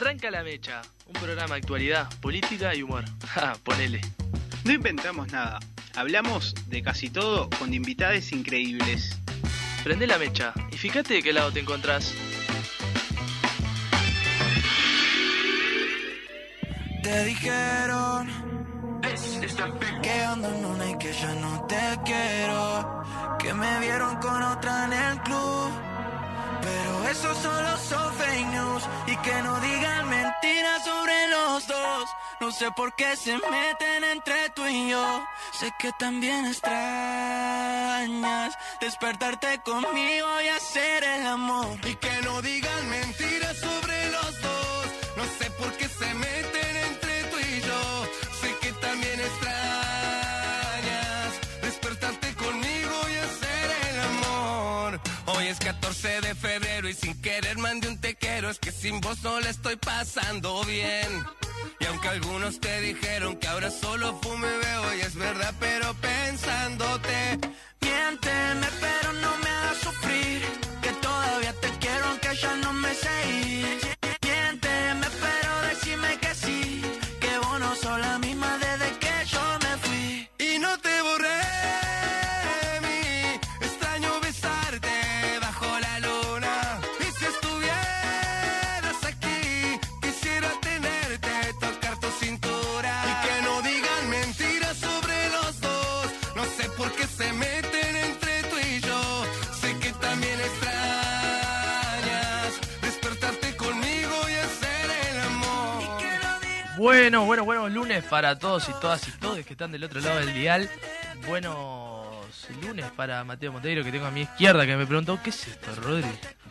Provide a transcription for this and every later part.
Arranca la mecha, un programa de actualidad, política y humor. Ja, ponele. No inventamos nada. Hablamos de casi todo con invitades increíbles. Prende la mecha y fíjate de qué lado te encontrás. Te dijeron que ando en una y que ya no te quiero. Que me vieron con otra en el club. Pero eso solo son fake news. Y que no digan mentiras sobre los dos. No sé por qué se meten entre tú y yo. Sé que también extrañas despertarte conmigo y hacer el amor. Y que no digan mentiras sobre de febrero y sin querer mandé un te quiero, es que sin vos no la estoy pasando bien. Y aunque algunos te dijeron que ahora solo fume veo y es verdad, pero pensándote, miénteme pero no me hagas sufrir, que todavía te quiero aunque ya no me sé ir. No digan Bueno, bueno, buenos lunes para todos y todas y todos que están del otro lado del dial. Buenos lunes para Mateo Monteiro que tengo a mi izquierda que me preguntó, ¿qué es esto, Rodri?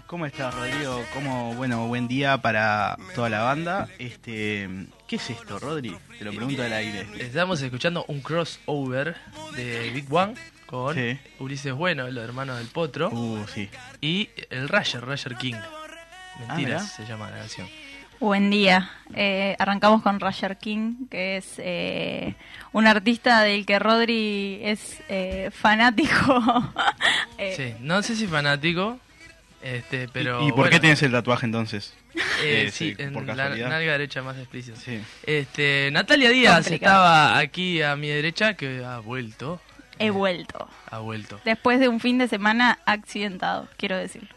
¿Cómo estás, Rodrigo? ¿Cómo, bueno, buen día para toda la banda. Este, ¿qué es esto, Rodri? Te lo pregunto al aire. Estamos escuchando un crossover de Big One con Sí. Ulises Bueno, los hermanos del Potro, Uh, sí. y el Rayer, Rayer King. Ah, Mentiras se llama la canción. Buen día. Eh, arrancamos con Roger King, que es eh, un artista del que Rodri es eh, fanático. Eh, Sí, no sé si fanático, este, pero. ¿Y, y por bueno, qué tienes el tatuaje entonces? eh, Eh, sí, sí, en por la casualidad. nalga derecha más explícito. Sí. Este, Natalia Díaz Complicado. estaba aquí a mi derecha, que ha vuelto. He vuelto. Ha vuelto. Después de un fin de semana accidentado, quiero decirlo.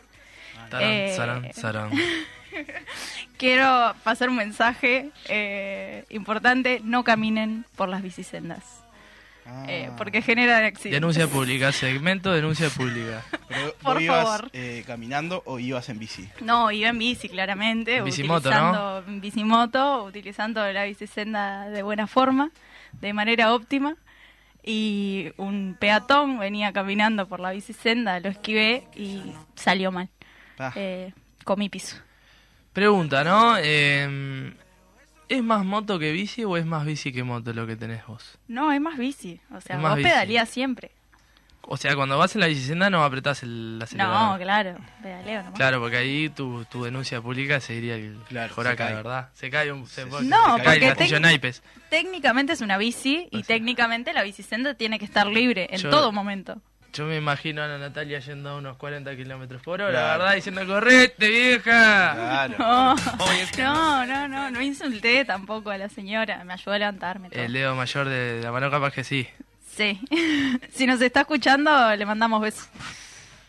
Tarán, Eh, sarán, sarán. Quiero pasar un mensaje eh, importante. No caminen por las bicisendas. Ah. eh, porque generan accidentes. Denuncia pública, segmento denuncia pública. Pero, por ¿vos ibas favor. eh, caminando o ibas en bici? No, iba en bici, claramente. En bicimoto, utilizando en bicimoto, utilizando la bicisenda de buena forma, de manera óptima. Y un peatón venía caminando por la bicisenda, lo esquivé y salió mal. Ah, Eh, comí piso. Pregunta, ¿no? Eh, ¿Es más moto que bici o es más bici que moto lo que tenés vos? No, es más bici. O sea, vos bici. pedalías siempre. O sea, cuando vas en la bicicenda no apretás el acelerador. No, claro, pedaleo nomás. Claro, porque ahí tu, tu denuncia pública seguiría el Claro, Joraca, se. ¿verdad? Se cae un... Se, No, se cae el porque naipes. Técnicamente es una bici y técnicamente la bicisenda tiene que estar libre en Yo- todo momento. Yo me imagino a la Natalia yendo a unos 40 kilómetros por hora, Claro. ¿verdad? Diciendo, correte, vieja. Claro. No, es que no, no, no, no insulté tampoco a la señora, me ayudó a levantarme. todo. El dedo mayor de la mano capaz que sí. Sí, si nos está escuchando le mandamos besos.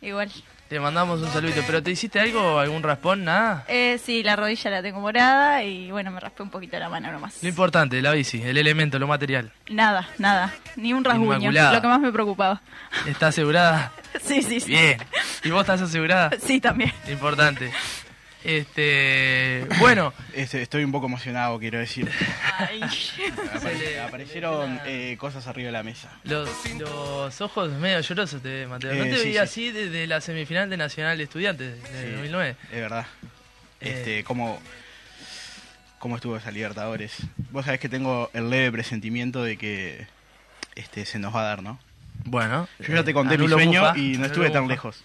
Igual. Te mandamos un saludito. ¿Pero te hiciste algo, algún raspón, nada? Eh, sí, la rodilla la tengo morada y bueno, me raspé un poquito la mano nomás. Lo importante, la bici, el elemento, lo material. Nada, nada, ni un rasguño, Inmaculada. lo que más me preocupaba. ¿Está asegurada? Sí, sí, sí. Bien. ¿Y vos estás asegurada? Sí, también. Importante. Este, bueno, Este, estoy un poco emocionado, quiero decir. Ay. Apare- le- aparecieron eh, cosas arriba de la mesa. los, los ojos medio llorosos te ves, Mateo. No Eh, te sí, veía sí. así desde la semifinal de Nacional de Estudiantes de Sí. 2009. Es verdad. Eh. Este, ¿cómo, ¿Cómo estuvo esa Libertadores? Vos sabés que tengo el leve presentimiento de que este se nos va a dar, ¿no? Bueno, Yo ya te eh, conté mi sueño y no estuve tan lejos.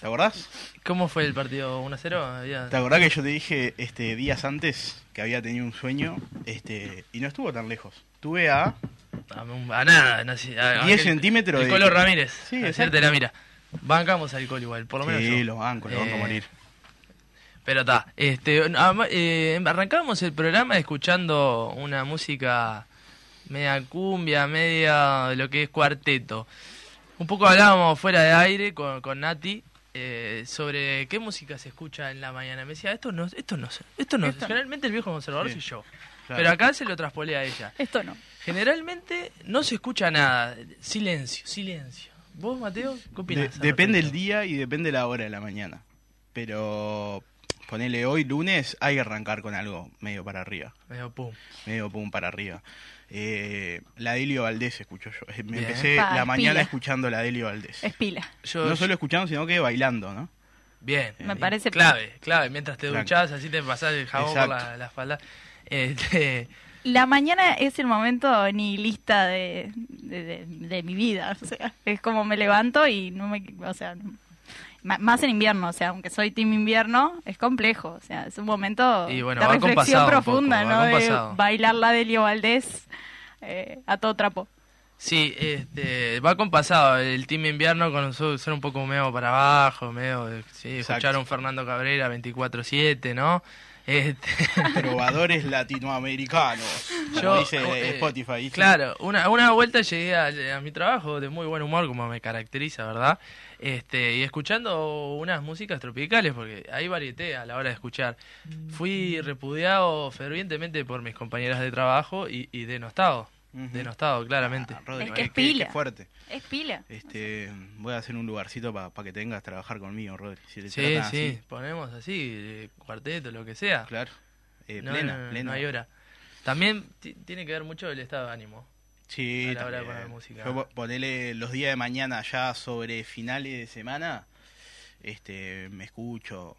¿Te acordás? ¿Cómo fue el partido 1-0? Había- ¿Te acordás que yo te dije este días antes que había tenido un sueño este y no estuvo tan lejos? Estuve a A, a nada, no sé, a- 10 aquel- centímetros El de- Colo Ramírez. Sí, exacto. la mira. Bancamos al Colo igual, por lo menos Sí, yo. lo banco, lo banco a Eh, morir. Pero está, este, ama- eh, arrancábamos el programa escuchando una música media cumbia, media de lo que es cuarteto. Un poco hablábamos fuera de aire con, con Nati eh, sobre qué música se escucha en la mañana. Me decía, esto no, esto no, esto no. Esto no. Generalmente el viejo conservador Sí, soy yo. claro. Pero acá se lo traspolé a ella. Esto no. Generalmente no se escucha nada. Silencio, silencio. ¿Vos, Mateo? ¿Qué opinás? depende el día y depende la hora de la mañana. Pero ponele hoy lunes, hay que arrancar con algo medio para arriba. Medio pum. Medio pum para arriba. Eh, la Delio Valdés escucho yo. Eh, Me Bien. empecé Pa, la mañana pila. escuchando la Delio Valdés. Es pila. Yo, No solo escuchando, sino que bailando, ¿no? Bien. Me Y parece- Clave, clave. Mientras te duchás, así te pasás el jabón por la, la espalda. Este, La mañana es el momento nihilista de, de, de- de mi vida. O sea, es como me levanto y no me. O sea, no- más en invierno. O sea, aunque soy team invierno, es complejo. O sea, es un momento Y bueno, de reflexión profunda, poco, ¿no? De bailar la de Leo Valdés eh, a todo trapo. sí, este, va compasado el team invierno con ser un poco medio para abajo, medio, de- sí, escuchar a un Fernando Cabrera 24-7, ¿no? Este, Trovadores latinoamericanos. Como Yo, dice eh, Spotify. Claro, una, una vuelta llegué a, a mi trabajo de muy buen humor, como me caracteriza, ¿verdad? Este, y escuchando unas músicas tropicales, porque hay varieté a la hora de escuchar. Fui repudiado fervientemente por mis compañeras de trabajo y, y denostado. Denostado, claramente. Ah, Rodri, Es que es pila. fuerte. Es pila. Este, voy a hacer un lugarcito para que tengas que trabajar conmigo, Rodri. Si te Sí, sí, así, ponemos así, cuarteto, lo que sea. claro. Eh, No, plena, no, no, plena. no hay hora. También ti- tiene que ver mucho el estado de ánimo. Sí, a la hora de poner música. Yo po- ponele los días de mañana ya sobre finales de semana, este, me escucho,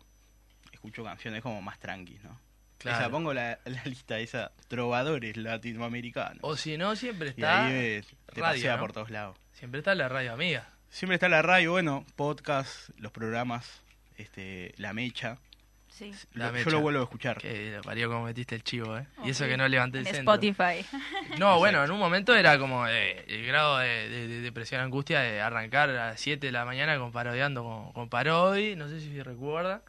escucho canciones como más tranquis, ¿no? Claro. Esa, pongo la, la lista esa, trovadores latinoamericanos. O si no, siempre y está ahí eh, te radio, pasea ¿no? por todos lados. Siempre está la radio amiga. Siempre está la radio, bueno, podcast, los programas, este, la mecha. Sí. La mecha. yo lo vuelvo a escuchar. Que parió como metiste el chivo, ¿eh? Y Ok. eso que no levanté el En centro. Spotify. No, bueno, en un momento era como eh, el grado de, de- de depresión, angustia de arrancar a las 7 de la mañana con parodiando con, con Parodi, no sé si recuerda.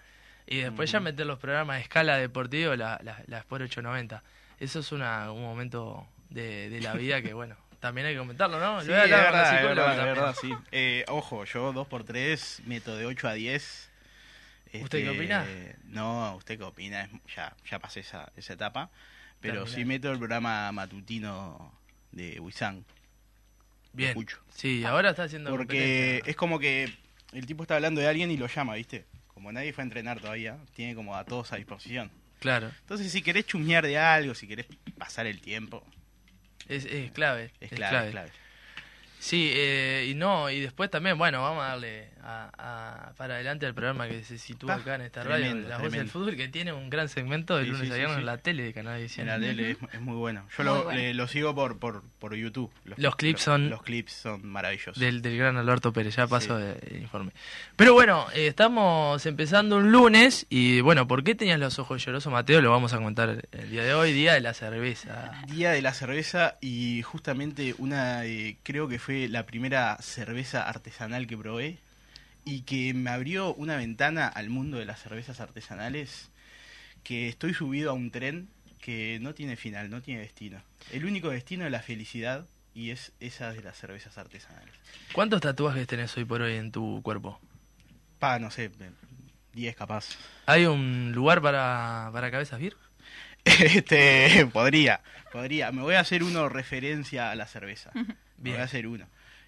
Y después ya meter los programas de escala deportivo, la, la, la Sport 890. Eso es una, un momento de, de la vida que, bueno, también hay que comentarlo, ¿no? Sí, es verdad, es verdad, verdad, sí. Eh, ojo, yo 2x3 meto de 8 a 10. ¿Usted qué opina? No, ¿usted qué opina? Ya, ya pasé esa, esa etapa. Pero Terminar. sí meto el programa matutino de Wisang. Bien. escucho. Sí, ahora está haciendo Porque es como que el tipo está hablando de alguien y lo llama, ¿viste? Como nadie fue a entrenar todavía, tiene como a todos a disposición. Claro, Entonces, si querés chusmear de algo, si querés pasar el tiempo, es, es clave. es clave, es clave. Sí, eh, y no, y después también, bueno, vamos a darle a, a- para adelante al programa que se sitúa acá en esta tremendo, radio, Las Voces del. Fútbol, que tiene un gran segmento de Sí, lunes sí, a viernes sí. en la tele de Canal 10. En la tele es, es muy bueno. Yo Muy lo, bueno. le- lo sigo por, por, por YouTube. Los clips son- Los clips son maravillosos. Del, del gran Alberto Pérez, ya paso de- el informe. Pero bueno, eh, estamos empezando un lunes y bueno, ¿por qué tenías los ojos llorosos, Mateo? Lo vamos a contar el día de hoy, día de la cerveza. Día de la cerveza y justamente una, de- creo que fue la primera cerveza artesanal que probé y que me abrió una ventana al mundo de las cervezas artesanales que estoy subido a un tren que no tiene final, no tiene destino. El único destino es la felicidad y es esa de las cervezas artesanales. ¿Cuántos tatuajes tenés hoy por hoy en tu cuerpo? Pa, no sé, 10 capaz. ¿Hay un lugar para, para cabezas vir? Este, podría, podría. Me voy a hacer uno referencia a la cerveza. Me voy a hacer uno.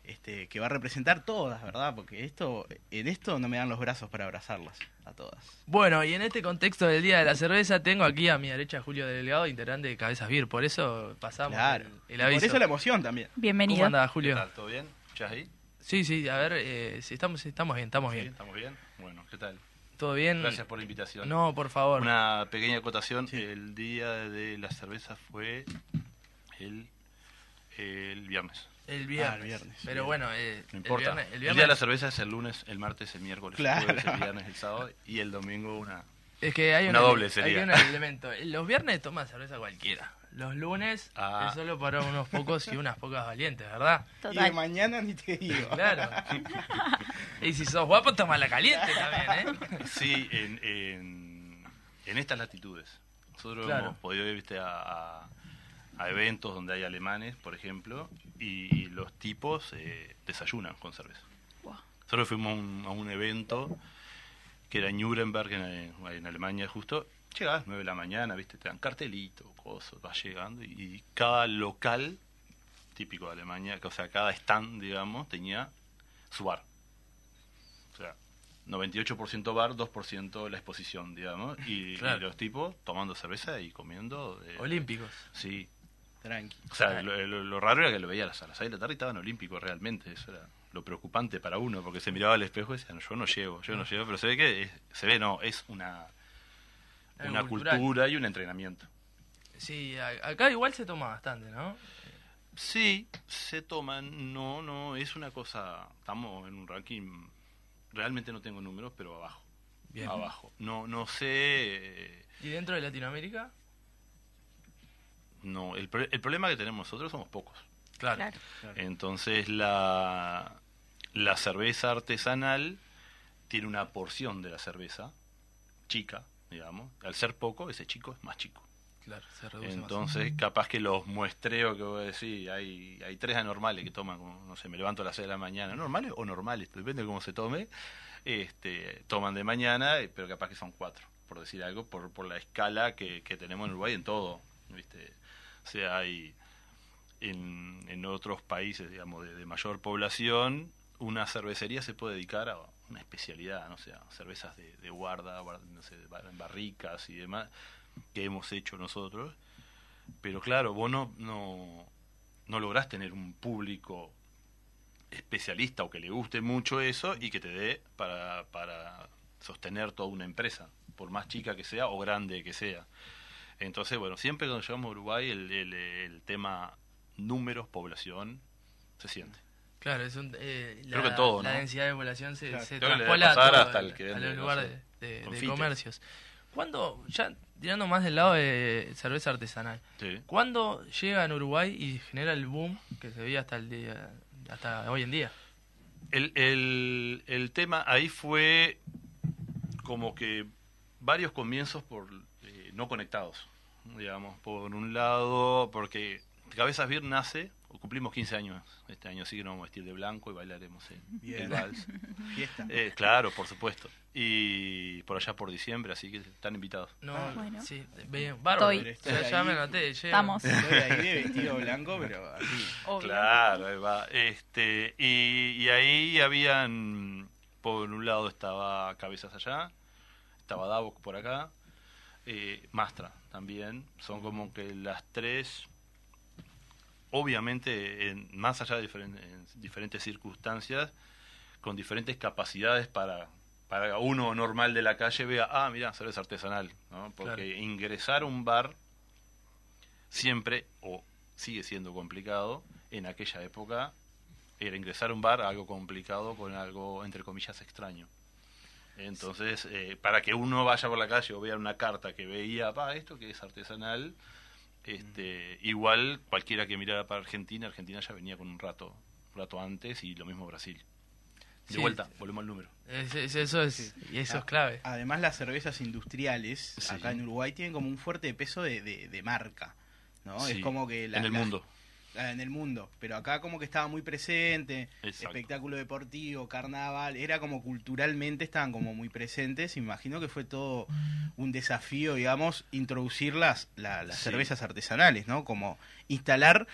Este, que va a representar todas, ¿verdad? Porque esto, en esto no me dan los brazos para abrazarlas a todas. Bueno, y en este contexto del Día de la Cerveza tengo aquí a mi derecha a Julio Delgado, integrante de Cabezas Vir, por eso pasamos Claro. el, el Por aviso. eso la emoción también. Bienvenido. ¿Cómo anda ¿Qué Julio? tal? ¿Todo bien? ¿Escuchás ahí? Sí, sí, a ver, eh, si estamos, estamos bien, estamos ¿Sí? bien. ¿Estamos bien? Bueno, ¿qué tal? ¿Todo bien? Gracias por la invitación. No, por favor. Una pequeña acotación. Sí. El día de la cerveza fue el, el viernes. El viernes. Ah, el viernes, Pero bien. bueno, eh, No importa. el viernes, el El, viernes día de la cerveza es el lunes, el martes, el miércoles, Claro. el jueves, el viernes, el sábado y el domingo una... es que hay una doble hay sería. un elemento. Los viernes toma cerveza cualquiera. Los lunes Ah. es solo para unos pocos y unas pocas valientes, ¿verdad? Y de Total. mañana ni te digo. Claro. y si sos guapo, toma la caliente también, ¿eh? Sí, en, en, en estas latitudes. Nosotros Claro. hemos podido ir ¿viste? A, a- a eventos donde hay alemanes, por ejemplo, y los tipos eh, desayunan con cerveza. Wow. Nosotros fuimos a un, a un evento que era en Nuremberg, en, en Alemania justo. Las 9 de la mañana, ¿viste? te dan cartelito, cosas, vas llegando y, y cada local típico de Alemania, o sea, cada stand, digamos, tenía su bar. O sea, 98% bar, 2% la exposición, digamos, y, los tipos tomando cerveza y comiendo. eh, Olímpicos. Sí. Tranqui. O sea, lo, lo- lo raro era que lo veía a las, a las 6 de la tarde y estaban olímpicos realmente. Eso era lo preocupante para uno, porque se miraba al espejo y decía, "No, yo no llego, yo no llego. Pero se ve que, es- se ve, no, es una, Algo una cultural. cultura y un entrenamiento. Sí, acá igual se toma bastante, ¿no? Sí, se toman, no, no, es una cosa, estamos en un ranking, realmente no tengo números, pero abajo, Bien. abajo. No, no sé, eh, ¿Y dentro de Latinoamérica? No, el, el problema que tenemos nosotros somos pocos. Claro. Claro. Entonces la, la cerveza artesanal tiene una porción de la cerveza chica, digamos. Al ser poco, ese chico es más chico. Claro, se reduce Entonces, capaz que los muestreos que vos decís, hay, hay tres anormales que toman, como, no sé, me levanto a las 6 de la mañana, normales o normales, depende de cómo se tome, este, toman de mañana, eh, pero capaz que son cuatro, por decir algo, por, por la escala que, que tenemos en Uruguay en todo, ¿viste? O sea, hay en, en otros países, digamos, de, mayor población, una cervecería se puede dedicar a una especialidad, no sé, a cervezas de, guarda, no barricas y demás, que hemos hecho nosotros. Pero claro, vos no, no, no lográs tener un público especialista o que le guste mucho eso y que te dé para, para sostener toda una empresa, por más chica que sea o grande que sea. Entonces, bueno, siempre cuando llegamos a Uruguay el, el, el tema números, población, se siente. Claro, es un, eh, Creo la, que todo, la ¿no? densidad de población se, Claro. se Creo traspola hasta el- que a los no lugares sé, de, comercios. ¿Cuándo, ya tirando más del lado de cerveza artesanal, Sí. ¿cuándo llega en Uruguay y genera el boom que se veía hasta el día, hasta hoy en día? El, el, el tema ahí fue como que varios comienzos por no conectados, digamos, por un lado, porque Cabezas Beer nace, o cumplimos 15 años este año, así que nos vamos a vestir de blanco y bailaremos el, Bien. el vals. Fiesta. Eh, claro, por supuesto. Y por allá por diciembre, así que están invitados. No, Ah, bueno. sí, bien, bárbaro. Estoy. Ya, ya me. Estamos. Estoy ahí de vestido blanco, pero así. Obvio. Claro, ahí va. Este, y, y ahí habían, por un lado estaba Cabezas allá, estaba Davos por acá, eh, Mastra también. Son como que las tres, obviamente, en, más allá de diferen- en diferentes circunstancias, con diferentes capacidades para para uno normal de la calle vea, ah, mira, cerveza artesanal, ¿no? Porque Claro. ingresar a un bar siempre, o sigue siendo complicado, en aquella época era ingresar a un bar algo complicado con algo, entre comillas, extraño. Entonces, eh, para que uno vaya por la calle o vea una carta que veía, pa, esto que es artesanal, este, igual cualquiera que mirara para Argentina, Argentina ya venía con un rato, un rato antes y lo mismo Brasil. De Sí. vuelta, volvemos al número. Es- es- eso es, y eso es clave. Además, las cervezas industriales Sí. acá en Uruguay tienen como un fuerte peso de, de- de marca. ¿no? Sí, Es como que la- en el mundo. Ah, en el mundo. Pero acá como que estaba muy presente, Exacto. espectáculo deportivo, carnaval, era como culturalmente estaban como muy presentes. Imagino que fue todo un desafío, digamos, introducir las, la- las Sí. cervezas artesanales, ¿no? Como instalar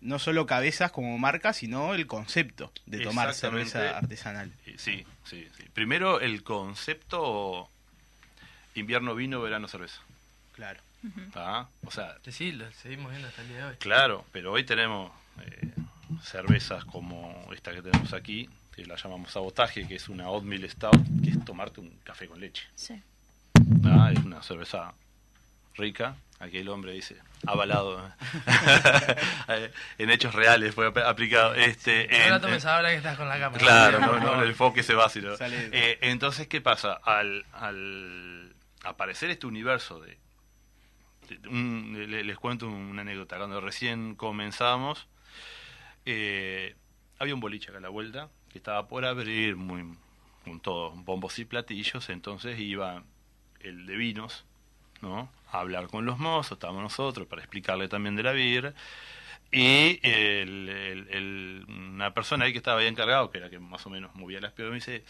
no solo cabezas como marca, sino el concepto de tomar cerveza artesanal. Eh, Sí, sí, sí. Primero el concepto invierno vino, verano cerveza. Claro. ¿Tá? O sea, Sí, lo seguimos viendo hasta el día de hoy. claro, pero hoy tenemos eh, cervezas como esta que tenemos aquí, que la llamamos sabotaje, que es una oatmeal stout, que es tomarte un café con leche. Sí. ¿tá? Es una cerveza rica. Aquí el hombre dice, avalado. ¿eh? en hechos reales fue ap- aplicado. Este, en- la tomes ahora que estás con la cámara. Claro, no, no, el enfoque se va así, ¿no? Sale- Eh, entonces, ¿qué pasa? Al, al aparecer este universo de... les cuento una anécdota. Cuando recién comenzamos, eh, había un boliche acá a la vuelta que estaba por abrir, muy con todos bombos y platillos, entonces iba el de vinos, ¿no? A hablar con los mozos, estábamos nosotros para explicarle también de la birra. Y el- una persona ahí que estaba ahí encargado, que era que más o menos movía las piernas, me dice,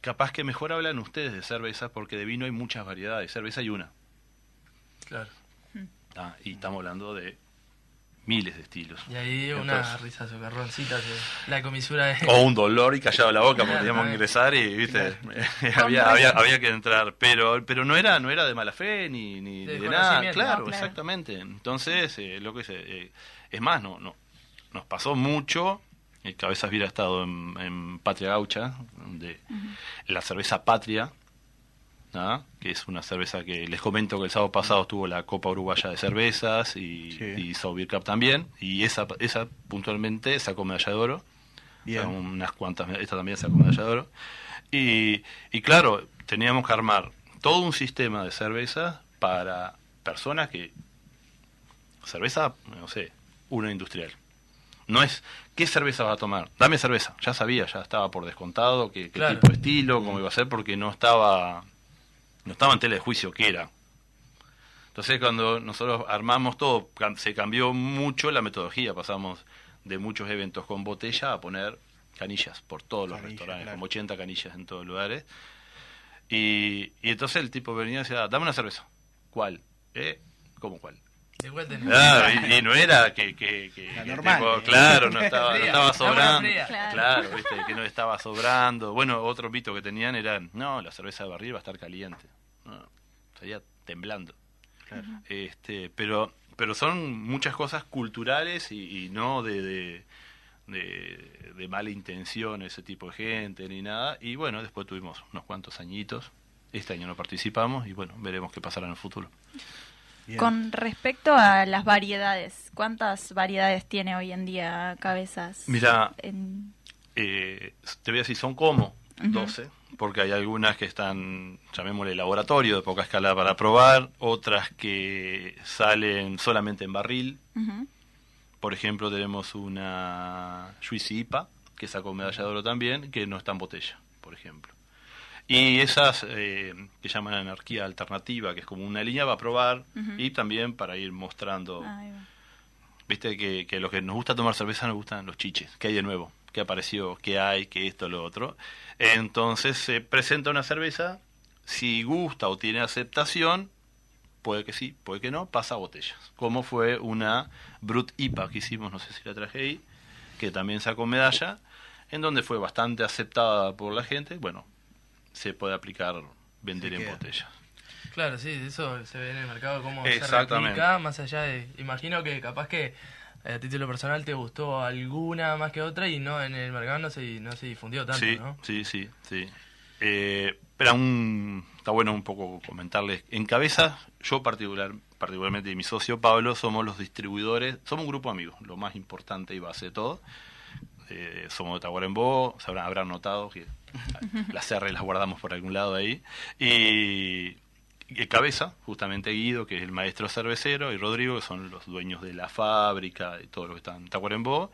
capaz que mejor hablan ustedes de cervezas porque de vino hay muchas variedades, cerveza hay una. Claro. Ah, y estamos hablando de miles de estilos. Y ahí una Entonces- risa socarroncita, la comisura de... O un dolor y callaba la boca porque Claro, teníamos que claro. ingresar y viste Con había, había, había que entrar pero pero no era no era de mala fe ni, ni De de, nada claro, No, claro. exactamente entonces eh, lo que se, eh, es más no no nos pasó mucho el cabezas hubiera estado en, en Patria Gaucha de la cerveza Patria ¿ah? que es una cerveza que les comento que el sábado pasado tuvo la Copa Uruguaya de Cervezas y, Sí. y Cup también y esa esa puntualmente sacó medalla de oro Bien. o sea, unas cuantas, esta también sacó medalla de oro. Y, y claro, teníamos que armar todo un sistema de cerveza para personas que. Cerveza, no sé, una industrial. No es, ¿qué cerveza vas a tomar? Dame cerveza. Ya sabía, ya estaba por descontado qué, qué Claro. tipo de estilo, cómo iba a ser, porque no estaba, no estaba en tela de juicio qué era. Entonces cuando nosotros armamos todo, se cambió mucho la metodología, pasamos de muchos eventos con botella a poner canillas por todos los restaurantes, claro. como 80 canillas en todos los lugares. Y, y entonces el tipo venía y decía, dame una cerveza. ¿Cuál? ¿Eh? ¿Cómo cuál? Claro, y, y no era que, que, que- La que normal, tipo, ¿eh? claro, no estaba, no sobrando. Claro. Claro, viste, que no estaba sobrando. Bueno, otro mito que tenían era, no, la cerveza de barril va a estar caliente. No, estaría temblando. Claro. Este, pero, pero son muchas cosas culturales y, y no de, de, de- de mala intención ese tipo de gente ni nada. Y bueno, después tuvimos unos cuantos añitos. Este año no participamos y bueno, veremos qué pasará en el futuro. Bien. Con respecto a las variedades, ¿cuántas variedades tiene hoy en día cabezas? Mira, En- eh, te voy a decir, son como Ujú. 12, porque hay algunas que están, llamémosle laboratorio, de poca escala para probar, otras que salen solamente en barril. Por ejemplo, tenemos una Juicy IPA, que sacó medalla de oro también, que no está en botella, por ejemplo. Y esas eh, que llaman anarquía alternativa, que es como una línea, va a probar y también para ir mostrando va. Viste que, que los que nos gusta tomar cerveza nos gustan los chiches, que hay de nuevo, que apareció, que hay, que esto, lo otro. Entonces se presenta una cerveza, si gusta o tiene aceptación, puede que sí, puede que no, pasa a botellas. Como fue una Brut IPA que hicimos, no sé si la traje ahí, que también sacó medalla, en donde fue bastante aceptada por la gente. Bueno, se puede aplicar vender en botellas. Claro, sí, eso se ve en el mercado, cómo se replica, más allá de... Imagino que capaz que eh, a título personal te gustó alguna más que otra y no en el mercado no se, no se difundió tanto, sí, ¿no? sí, sí, sí. Eh, pero aún está bueno un poco comentarles. En cabeza, yo particular, particularmente y mi socio Pablo, somos los distribuidores, somos un grupo de amigos, lo más importante y base de todo. Eh, somos de Tacuarembó, se habrán, habrán notado que las R las guardamos por algún lado ahí. Y, y Cabeza, justamente Guido, que es el maestro cervecero, y Rodrigo, que son los dueños de la fábrica y todo lo que está en Tacuarembó.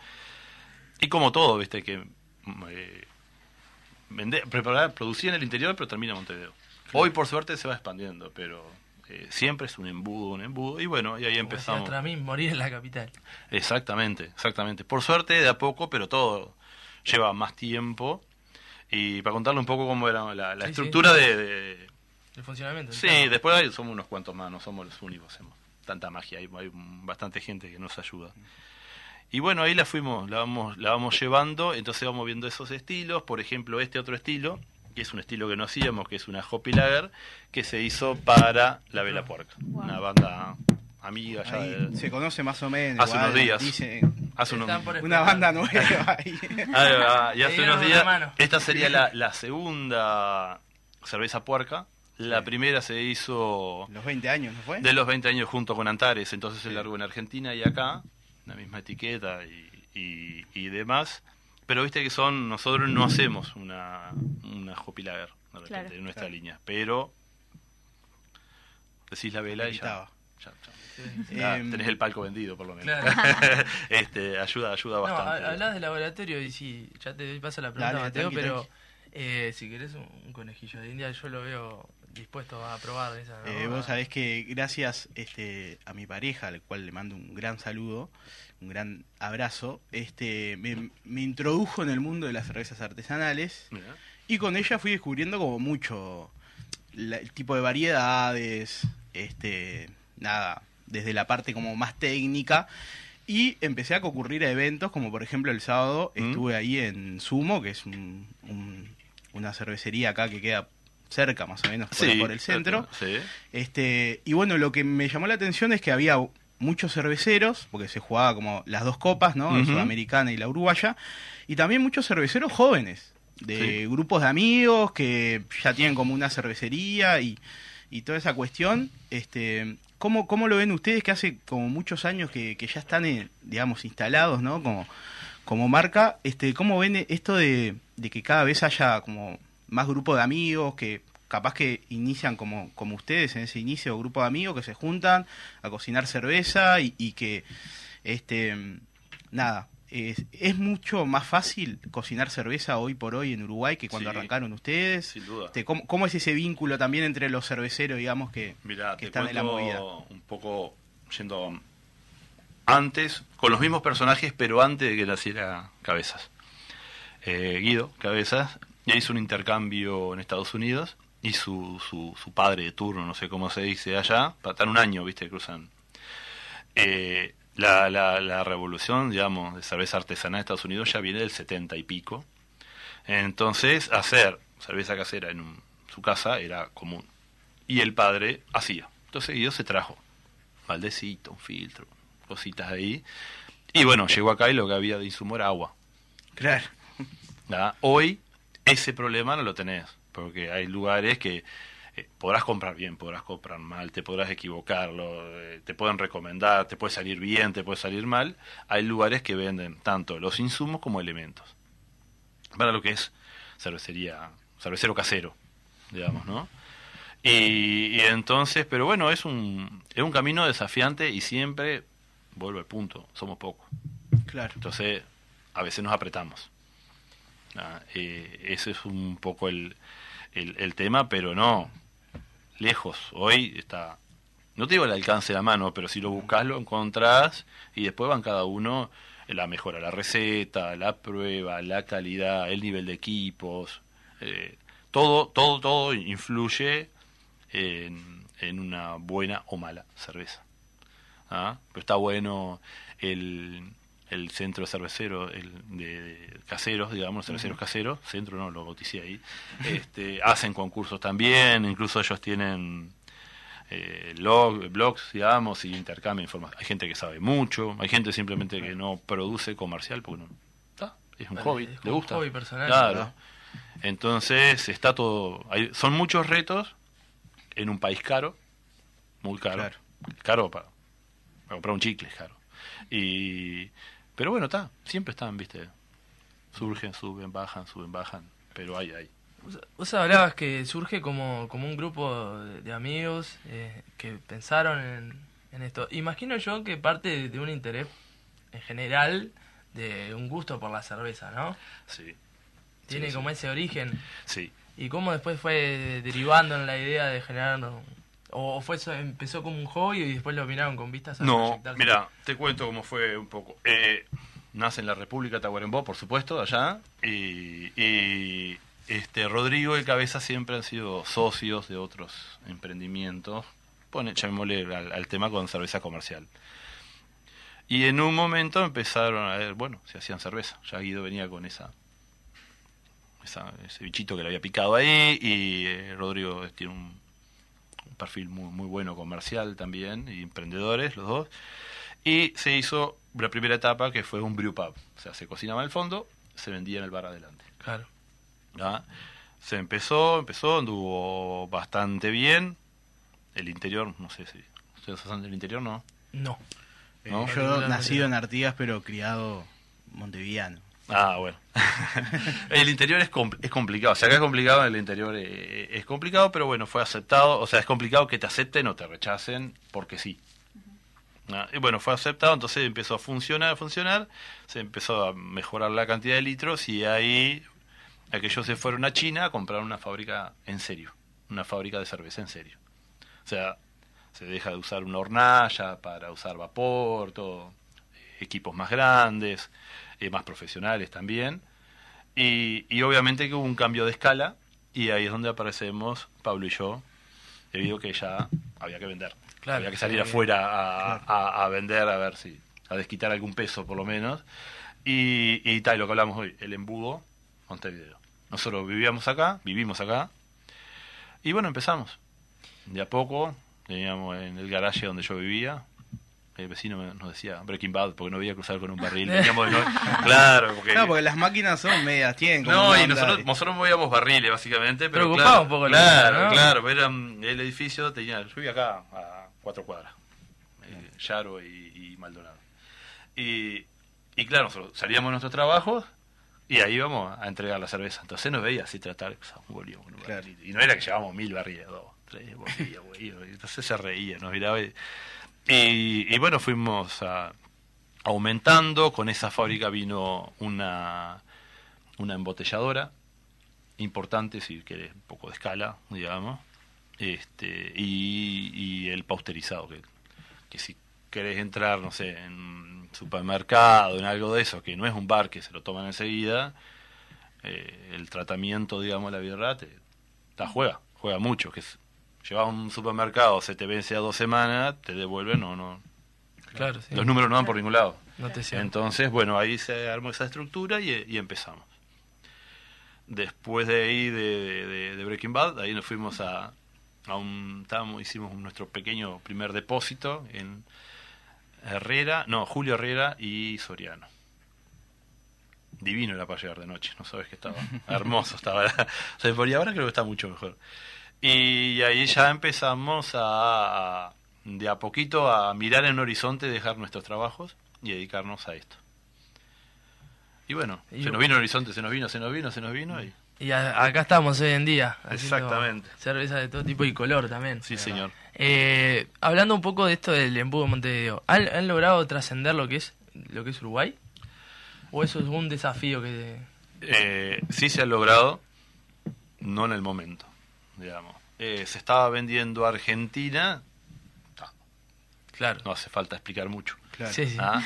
Y como todo, viste que eh, vender, preparar, producir en el interior, pero termina en Montevideo. Hoy, por suerte, se va expandiendo, pero eh, siempre es un embudo, un embudo. Y bueno, y ahí empezamos. Tramín, morir en la capital. Exactamente, exactamente. Por suerte, de a poco, pero todo lleva más tiempo. Y para contarle un poco cómo era la, la Sí, estructura sí. de, de- El funcionamiento. Sí, claro. después hay- somos unos cuantos más, no somos los únicos, hacemos tanta magia, hay, hay bastante gente que nos ayuda. Y bueno, ahí la fuimos, la vamos, la vamos llevando, entonces vamos viendo esos estilos, por ejemplo, este otro estilo, que es un estilo que no hacíamos, que es una Hoppy Lager, que se hizo para La Vela Puerca, Wow. una banda amiga ya Ahí de- se conoce más o menos. Hace igual, unos días. dicen, hace unos una banda nueva ahí. Ahí va, y hace unos días, esta sería la, la segunda cerveza puerca, la Sí. primera se hizo Los 20 años, ¿no fue? de los 20 años junto con Antares, entonces se largó en Argentina y acá, la misma etiqueta y, y, y demás. Pero viste que son, nosotros no hacemos una, una Hopi Lager, de repente, Claro, en nuestra claro. línea, pero decís la vela y ya, ya- ya- Em, tenés el palco vendido por lo menos. Claro. este, ayuda, ayuda No, bastante. ha- hablas de laboratorio y sí, ya te doy paso a la pregunta, Dale, Mateo, tranqui, pero tranqui. eh, si querés un, un conejillo de India, yo lo veo dispuestos a probar esa. ¿no? Eh, vos sabés que gracias este, a mi pareja, al cual le mando un gran saludo, un gran abrazo, este, me, me introdujo en el mundo de las cervezas artesanales Mirá. y con ella fui descubriendo como mucho la- el tipo de variedades, este, nada, desde la parte como más técnica y empecé a concurrir a eventos como por ejemplo el sábado ¿Mm? estuve ahí en Sumo, que es un- un- una cervecería acá que queda cerca más o menos por, Sí, por el centro. Sí. Este, y bueno, lo que me llamó la atención es que había muchos cerveceros, porque se jugaba como las dos copas, ¿no? La sudamericana y la uruguaya, y también muchos cerveceros jóvenes, de Sí. grupos de amigos que ya tienen como una cervecería y, y toda esa cuestión. Este, ¿cómo, ¿Cómo lo ven ustedes que hace como muchos años que, que ya están, eh, digamos, instalados, ¿no? Como, como marca, este, ¿cómo ven esto de, de que cada vez haya como más grupo de amigos que capaz que inician como, como ustedes en ese inicio, grupo de amigos que se juntan a cocinar cerveza y, y que, este, nada, es, es mucho más fácil cocinar cerveza hoy por hoy en Uruguay que cuando Sí. arrancaron ustedes. Sin duda. Este, ¿cómo, cómo es ese vínculo también entre los cerveceros, digamos, que, Mira, que te están en la movida? un poco yendo antes, con los mismos personajes, pero antes de que naciera Cabezas. Eh, Guido Cabezas ya hizo un intercambio en Estados Unidos y su, su, su padre de turno, no sé cómo se dice allá, para estar un año, viste, cruzan. Eh, la, la, la revolución, digamos, de cerveza artesanal de Estados Unidos ya viene del 70 y pico. Entonces, hacer cerveza casera en un- su casa era común. Y el padre hacía. Entonces Guido se trajo baldecito, un filtro, cositas ahí. Y bueno, llegó acá y lo que había de insumo era agua. Claro. ¿verdad? Hoy ese problema no lo tenés, porque hay lugares que eh, podrás comprar bien, podrás comprar mal, te podrás equivocar, lo- eh, te pueden recomendar, te puede salir bien, te puede salir mal. Hay lugares que venden tanto los insumos como elementos. Para lo que es cervecería, cervecero casero, digamos, ¿no? Y, y entonces, pero bueno, es un, es un camino desafiante y siempre, vuelvo al punto, somos pocos. Claro. Entonces, a veces nos apretamos. Ah, eh, ese es un poco el, el, tema, pero no, lejos. Hoy está, no te digo el alcance de la mano, pero si lo buscas lo encontrás y después van cada uno la mejora, la receta, la prueba, la calidad, el nivel de equipos, eh, todo, todo, todo influye en, en una buena o mala cerveza. ¿ah? Pero está bueno el, el centro cervecero el de, de caseros, digamos, cerveceros caseros, centro no, lo bauticé ahí, este, hacen concursos también, incluso ellos tienen eh, log- blogs, digamos, y intercambian información. Hay gente que sabe mucho, hay gente simplemente que no produce comercial porque no, está, es un Vale, hobby, es le como un gusta. hobby personal, Claro. Entonces está todo, hay- son muchos retos en un país caro, muy caro, Claro. caro para, para comprar un chicle, es caro. Y, pero bueno, está, siempre están, viste, surgen, suben, bajan, suben, bajan, pero hay, hay. Vos- hablabas que surge como, como un grupo de, amigos eh, que pensaron en, en esto. Imagino yo que parte de, de un interés en general, de un gusto por la cerveza, ¿no? Sí, Tiene Sí, como sí. ese origen. sí. ¿Y cómo después fue derivando en la idea de generar... O fue eso, empezó como un hobby y después lo miraron con vistas a No, mira, te cuento cómo fue un poco. Eh, nace en la República Tacuarembó, por supuesto, allá, y, y, este Rodrigo y Cabeza siempre han sido socios de otros emprendimientos. Pone, llamémosle al, al tema con cerveza comercial. Y en un momento empezaron a ver, bueno, se hacían cerveza. Ya Guido venía con esa, esa- ese bichito que le había picado ahí, y eh, Rodrigo tiene un, un perfil muy, muy bueno comercial también, y emprendedores los dos. Y se hizo la primera etapa que fue un brew pub. O sea, se cocinaba al fondo, se vendía en el bar adelante. Claro. ¿ya? Se empezó, empezó, anduvo bastante bien. El interior, no sé si... ¿Ustedes son del interior, no? No. Eh, ¿No? Yo nacido en Artigas, pero criado montevideano. Ah, bueno. el interior es, compl- es complicado. O sea, acá es complicado, el interior eh, es complicado, pero bueno, fue aceptado. O sea, es complicado que te acepten o te rechacen porque sí. Ah, y bueno, fue aceptado, entonces empezó a funcionar, a funcionar. Se empezó a mejorar la cantidad de litros y ahí aquellos se fueron a China a comprar una fábrica en serio. una fábrica de cerveza en serio. O sea, se deja de usar una hornalla para usar vapor, todo, equipos más grandes, eh, más profesionales también. Y, y obviamente que hubo un cambio de escala y ahí es donde aparecemos Pablo y yo, debido que ya había que vender. Claro, había que salir afuera a, a- a vender, a ver si, a desquitar algún peso por lo menos. Y, y tal, lo que hablamos hoy, el embudo Montevideo. Nosotros vivíamos acá, vivimos acá, y bueno, empezamos. De a poco, teníamos en el garaje donde yo vivía, el vecino nos decía Breaking Bad porque no veía cruzar con un barril. Veníamos de noche. claro, porque... No, porque las máquinas son medias, tienen como No, y nosotros, nosotros movíamos barriles, básicamente. Pero Preocupaba claro, un poco el Claro, ¿no? claro. pero mm, el edificio tenía. Yo vivía acá, a cuatro cuadras. eh, Yaro y, y Maldonado. Y, y claro, nosotros salíamos de nuestros trabajos y ahí íbamos a entregar la cerveza. Entonces nos veía así tratar, o sea, un bolillo con un Claro. Y no era que llevábamos mil barriles, dos, tres, bolillos, bolillos. Y Entonces se reía, nos miraba. Y, y, bueno, fuimos a- aumentando. Con esa fábrica vino una, una embotelladora importante, si querés, un poco de escala, digamos. Este, y, el pausterizado, que, que si querés entrar, no sé, en un supermercado, en algo de eso, que no es un bar que se lo toman enseguida, eh, el tratamiento, digamos, la birra, te, te juega, juega mucho. que es, Llevas a un supermercado, se te vence a dos semanas, te devuelven, no, no, Claro, sí. los números no van por ningún lado. No te. Entonces, bueno, ahí se armó esa estructura y, y empezamos. Después de ahí, de, de- de Breaking Bad, ahí nos fuimos a, a un... Estábamos, hicimos nuestro pequeño primer depósito en Herrera, no, Julio Herrera y Soriano. Divino era para llegar de noche, no sabes que estaba hermoso estaba. O sea, por ahora creo que está mucho mejor. Y ahí ya empezamos a, de a poquito a mirar en horizonte, dejar nuestros trabajos y dedicarnos a esto. Y bueno, Y se nos vino el horizonte, se nos vino, se nos vino, se nos vino y... Y a- acá estamos hoy en día. Exactamente. Cerveza de todo tipo y color también. Sí, señor. Eh, hablando un poco de esto del embudo de Montevideo, ¿han, han logrado trascender lo que es lo que es Uruguay? ¿O eso es un desafío que Eh, sí se ha logrado, no en el momento, digamos. Eh, se estaba vendiendo a Argentina, ta, claro? no hace falta explicar mucho. Claro. Sí, sí. ¿ah?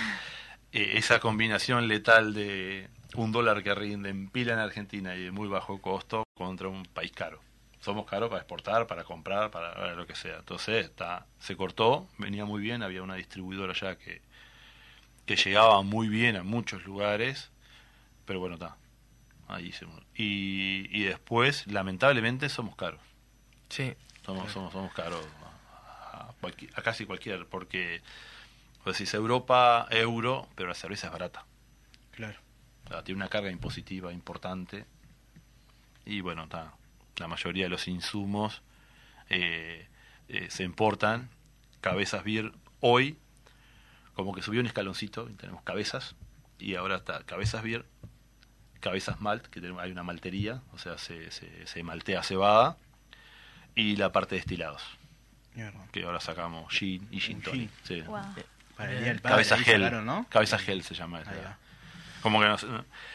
Eh, esa combinación letal de un dólar que rinde en pila en Argentina y de muy bajo costo contra un país caro. Somos caros para exportar, para comprar, para para lo que sea. Entonces está, se cortó, venía muy bien, había una distribuidora ya que, que llegaba muy bien a muchos lugares, pero bueno, está. Ahí se- y, y después, lamentablemente, somos caros. Sí, Somos, somos, somos caros a, a cualqui- a casi cualquiera, porque vos decís Europa, euro, pero la cerveza es barata. Claro. O sea, tiene una carga impositiva importante. Y bueno, está la mayoría de los insumos eh, eh, se importan. Cabezas Beer hoy, como que subió un escaloncito, y tenemos cabezas, y ahora está cabezas Beer, cabezas Malt, que hay una maltería, o sea, se, se, se maltea cebada, y la parte de destilados, Mierda. que ahora sacamos gin y gin tonic. sí. Wow. Para Bien. el día del padre, Cabeza gel, cabeza gel se llama esa. Como que no sé.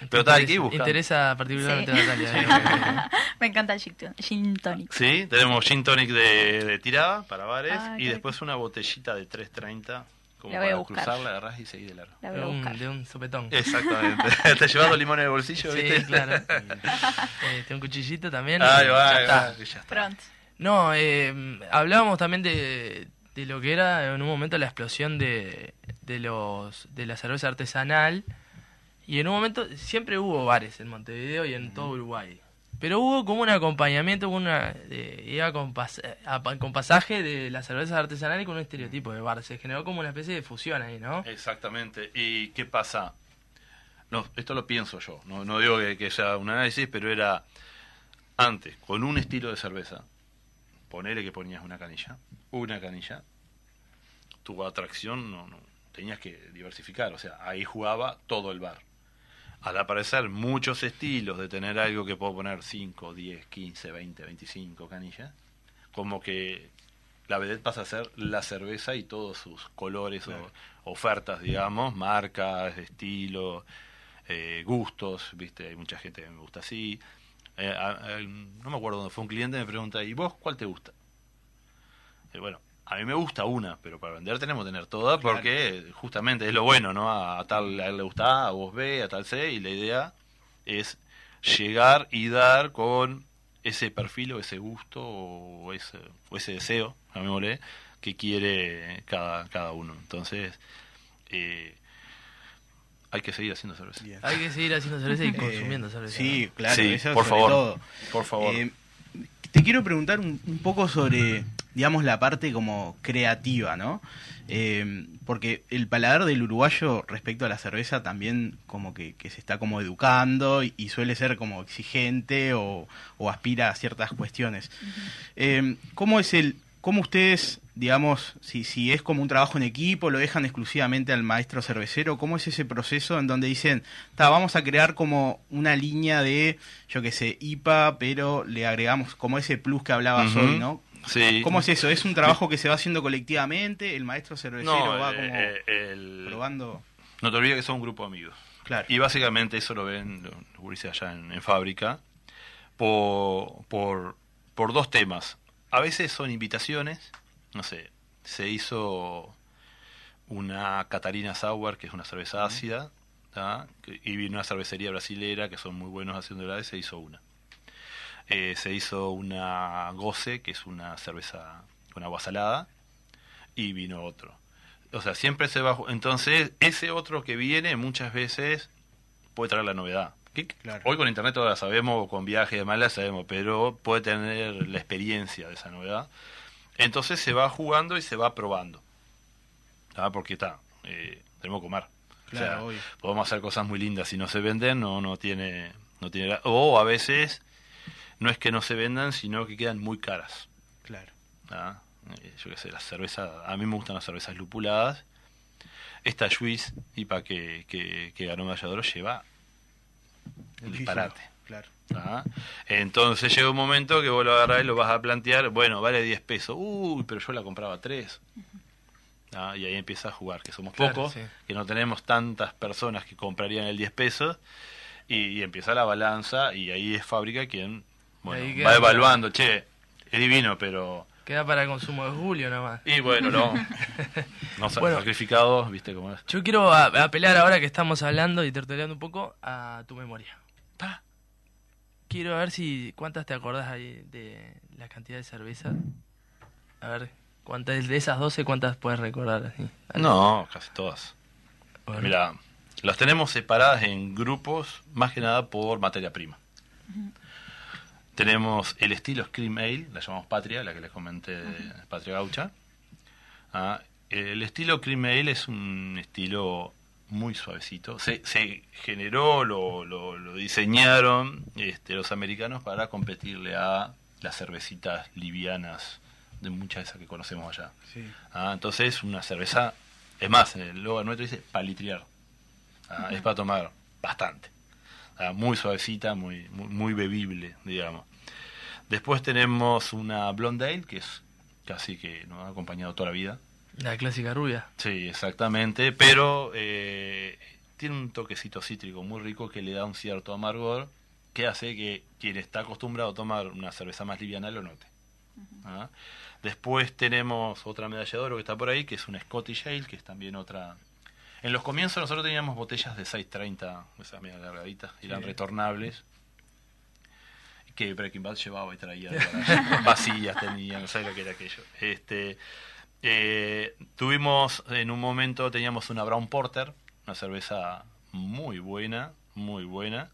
Pero está aquí buscando. interesa particularmente Sí. a Natalia. eh. Me encanta el gin to- gin tonic. Sí, tenemos gin tonic de, de tirada para bares y después una botellita de 3.30 como La voy a para buscar. cruzarla, agarrás y seguís de largo. La voy de, a un, buscar. de un sopetón. Exactamente. Te llevas dos limones en el bolsillo, Sí, ¿viste? claro. Eh, tiene un cuchillito también. Ahí y va, ya ahí está. va, ya está. Pronto. No, eh, hablábamos también de, de lo que era en un momento la explosión de, de los de la cerveza artesanal y en un momento siempre hubo bares en Montevideo y en todo Uruguay. Pero hubo como un acompañamiento, una, iba con, a- con pasaje de la cerveza artesanal y con un estereotipo de bar. Se generó como una especie de fusión ahí, ¿no? Exactamente. ¿Y qué pasa? No, esto lo pienso yo. No, no digo que, que sea un análisis, pero era antes, con un estilo de cerveza. Ponele que ponías una canilla. Una canilla. Tu atracción no, no tenías que diversificar. O sea, ahí jugaba todo el bar. Al aparecer muchos estilos de tener algo que puedo poner 5, 10, 15, 20, 25 canillas, como que la vedette pasa a ser la cerveza y todos sus colores Claro. o ofertas, digamos, marcas, estilo, eh, gustos, viste, hay mucha gente que me gusta así. Eh, a- a- no me acuerdo dónde fue un cliente me pregunta, ¿y vos cuál te gusta? Eh, bueno, a mí me gusta una, pero para vender tenemos que tener todas Claro. porque justamente es lo bueno, ¿no? A, a tal a él le gusta A, a vos B, a tal C, y la idea es llegar y dar con ese perfil o ese gusto o ese, o ese deseo, llamémosle, que quiere cada, cada uno. Entonces, eh, hay que seguir haciendo cerveza. Bien. Hay que seguir haciendo cerveza y Eh, consumiendo cerveza. Sí, claro, Sí, eso por sobre favor, todo. por favor. Eh, te quiero preguntar un, un poco sobre, digamos, la parte como creativa, ¿no? Eh, porque el paladar del uruguayo respecto a la cerveza también como que, que se está como educando y, y suele ser como exigente o, o aspira a ciertas cuestiones. Eh, ¿Cómo es el, cómo ustedes, digamos, si, si es como un trabajo en equipo, lo dejan exclusivamente al maestro cervecero, cómo es ese proceso en donde dicen, "Ta, vamos a crear como una línea de, yo qué sé, IPA, pero le agregamos como ese plus que hablabas hoy, ¿no? Sí. ¿Cómo es eso? ¿Es un trabajo que se va haciendo colectivamente? ¿El maestro cervecero No, va eh, como eh, el- probando? no te olvides que son un grupo de amigos. Claro. Y básicamente eso lo ven los gurises allá en, en fábrica por, por, por dos temas. A veces son invitaciones, no sé, se hizo una Catarina Sour, que es una cerveza ácida, y vino una cervecería brasilera, que son muy buenos haciendo y se hizo una. Eh, se hizo una Goce, que es una cerveza con agua salada, y vino otro. O sea, siempre se va... Entonces, ese otro que viene muchas veces puede traer la novedad. Que- Claro. Hoy con internet todas la sabemos, con viaje y demás la sabemos, pero puede tener la experiencia de esa novedad. Entonces se va jugando y se va probando. ¿Ah? Porque está, eh, tenemos que comer. Claro, o sea, obvio. podemos hacer cosas muy lindas si no se venden, no, no tiene, no tiene. O a veces no es que no se vendan, sino que quedan muy caras. Claro. ¿ah? Eh, yo qué sé, las cervezas, a mí me gustan las cervezas lupuladas. Esta Juiz IPA que, que, que ganó Oro lleva Muchísimo. disparate. Claro. ¿ah? Entonces llega un momento que vos lo agarrás y lo vas a plantear, bueno, vale 10 pesos, uy, pero yo la compraba a 3. ¿Ah? Y ahí empieza a jugar, que somos Claro, pocos, sí. que no tenemos tantas personas que comprarían el 10 pesos, y, y empieza la balanza, y ahí es fábrica quien bueno, va evaluando, che, es divino, pero... Queda para el consumo de julio nada más. Y bueno, no, Bueno. sacrificados, viste cómo es. Yo quiero a- apelar ahora que estamos hablando y tertuleando un poco a tu memoria. Pa. Quiero ver si cuántas te acordás ahí de la cantidad de cerveza. A ver, cuántas de esas 12 cuántas puedes recordar así. No, casi todas. Bueno. Mira, las tenemos separadas en grupos, más que nada por materia prima. Tenemos el estilo Scream Ale, la llamamos Patria, la que les comenté Patria Gaucha. Ah, el estilo Cream Ale es un estilo muy suavecito. Se, se generó, lo, lo, lo diseñaron este, los americanos para competirle a las cervecitas livianas de muchas de esas que conocemos allá. Sí. Ah, entonces una cerveza, es más, en el logo nuestro dice palitriar. Ah, Es para tomar bastante. Ah, muy suavecita, muy, muy, muy bebible, digamos. Después tenemos una Blonde Ale, que es casi que nos ha acompañado toda la vida. La clásica rubia. Sí, exactamente, pero eh, tiene un toquecito cítrico muy rico que le da un cierto amargor que hace que quien está acostumbrado a tomar una cerveza más liviana lo note. ¿Ah? Después tenemos otra medalla de oro que está por ahí, que es una Scottish Ale, que es también otra... En los comienzos nosotros teníamos botellas de 630, esas medio largaditas, eran retornables, que Breaking Bad llevaba y traía vacías tenían, no sé lo que era aquello. Este, eh, tuvimos en un momento teníamos una Brown Porter, una cerveza muy buena, muy buena,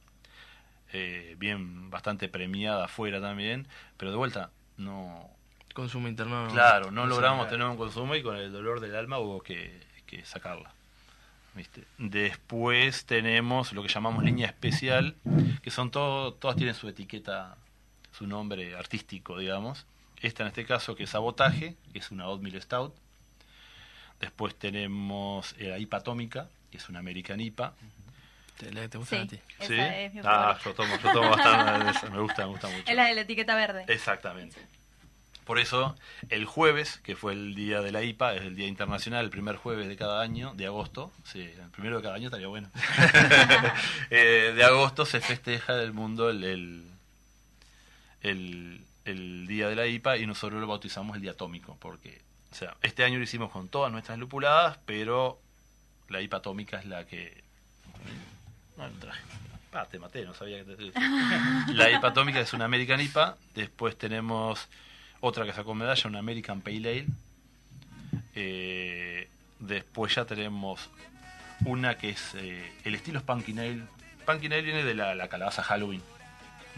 eh, bien bastante premiada afuera también, pero de vuelta no, Consumo interno. claro, no logramos tener un consumo y con el dolor del alma hubo que, que sacarla. ¿Viste? Después tenemos lo que llamamos línea especial, que son todo, todas tienen su etiqueta, su nombre artístico, digamos. Esta en este caso que es Sabotaje, que es una Oatmeal Stout. Después tenemos eh, la IPA Atómica, que es una American IPA. ¿Te, la- te gusta Sí, a ti? esa ¿Sí? es mi ah, yo tomo, yo tomo bastante de esa, me gusta, me gusta mucho. Es la de la etiqueta verde. Exactamente. Por eso, el jueves, que fue el día de la IPA, es el día internacional, el primer jueves de cada año, de agosto, sí, el primero de cada año estaría bueno, Eh, de agosto se festeja del mundo el, el, el, el día de la IPA y nosotros lo bautizamos el día atómico, porque, o sea, este año lo hicimos con todas nuestras lupuladas, pero la IPA atómica es la que... No, lo traje. Ah, te maté, no sabía que te... La IPA atómica es una American IPA, después tenemos otra que sacó medalla, una American Pale Ale. Eh, después ya tenemos una que es eh, el estilo es Pumpkin Ale. Pumpkin Ale viene de la, la calabaza Halloween.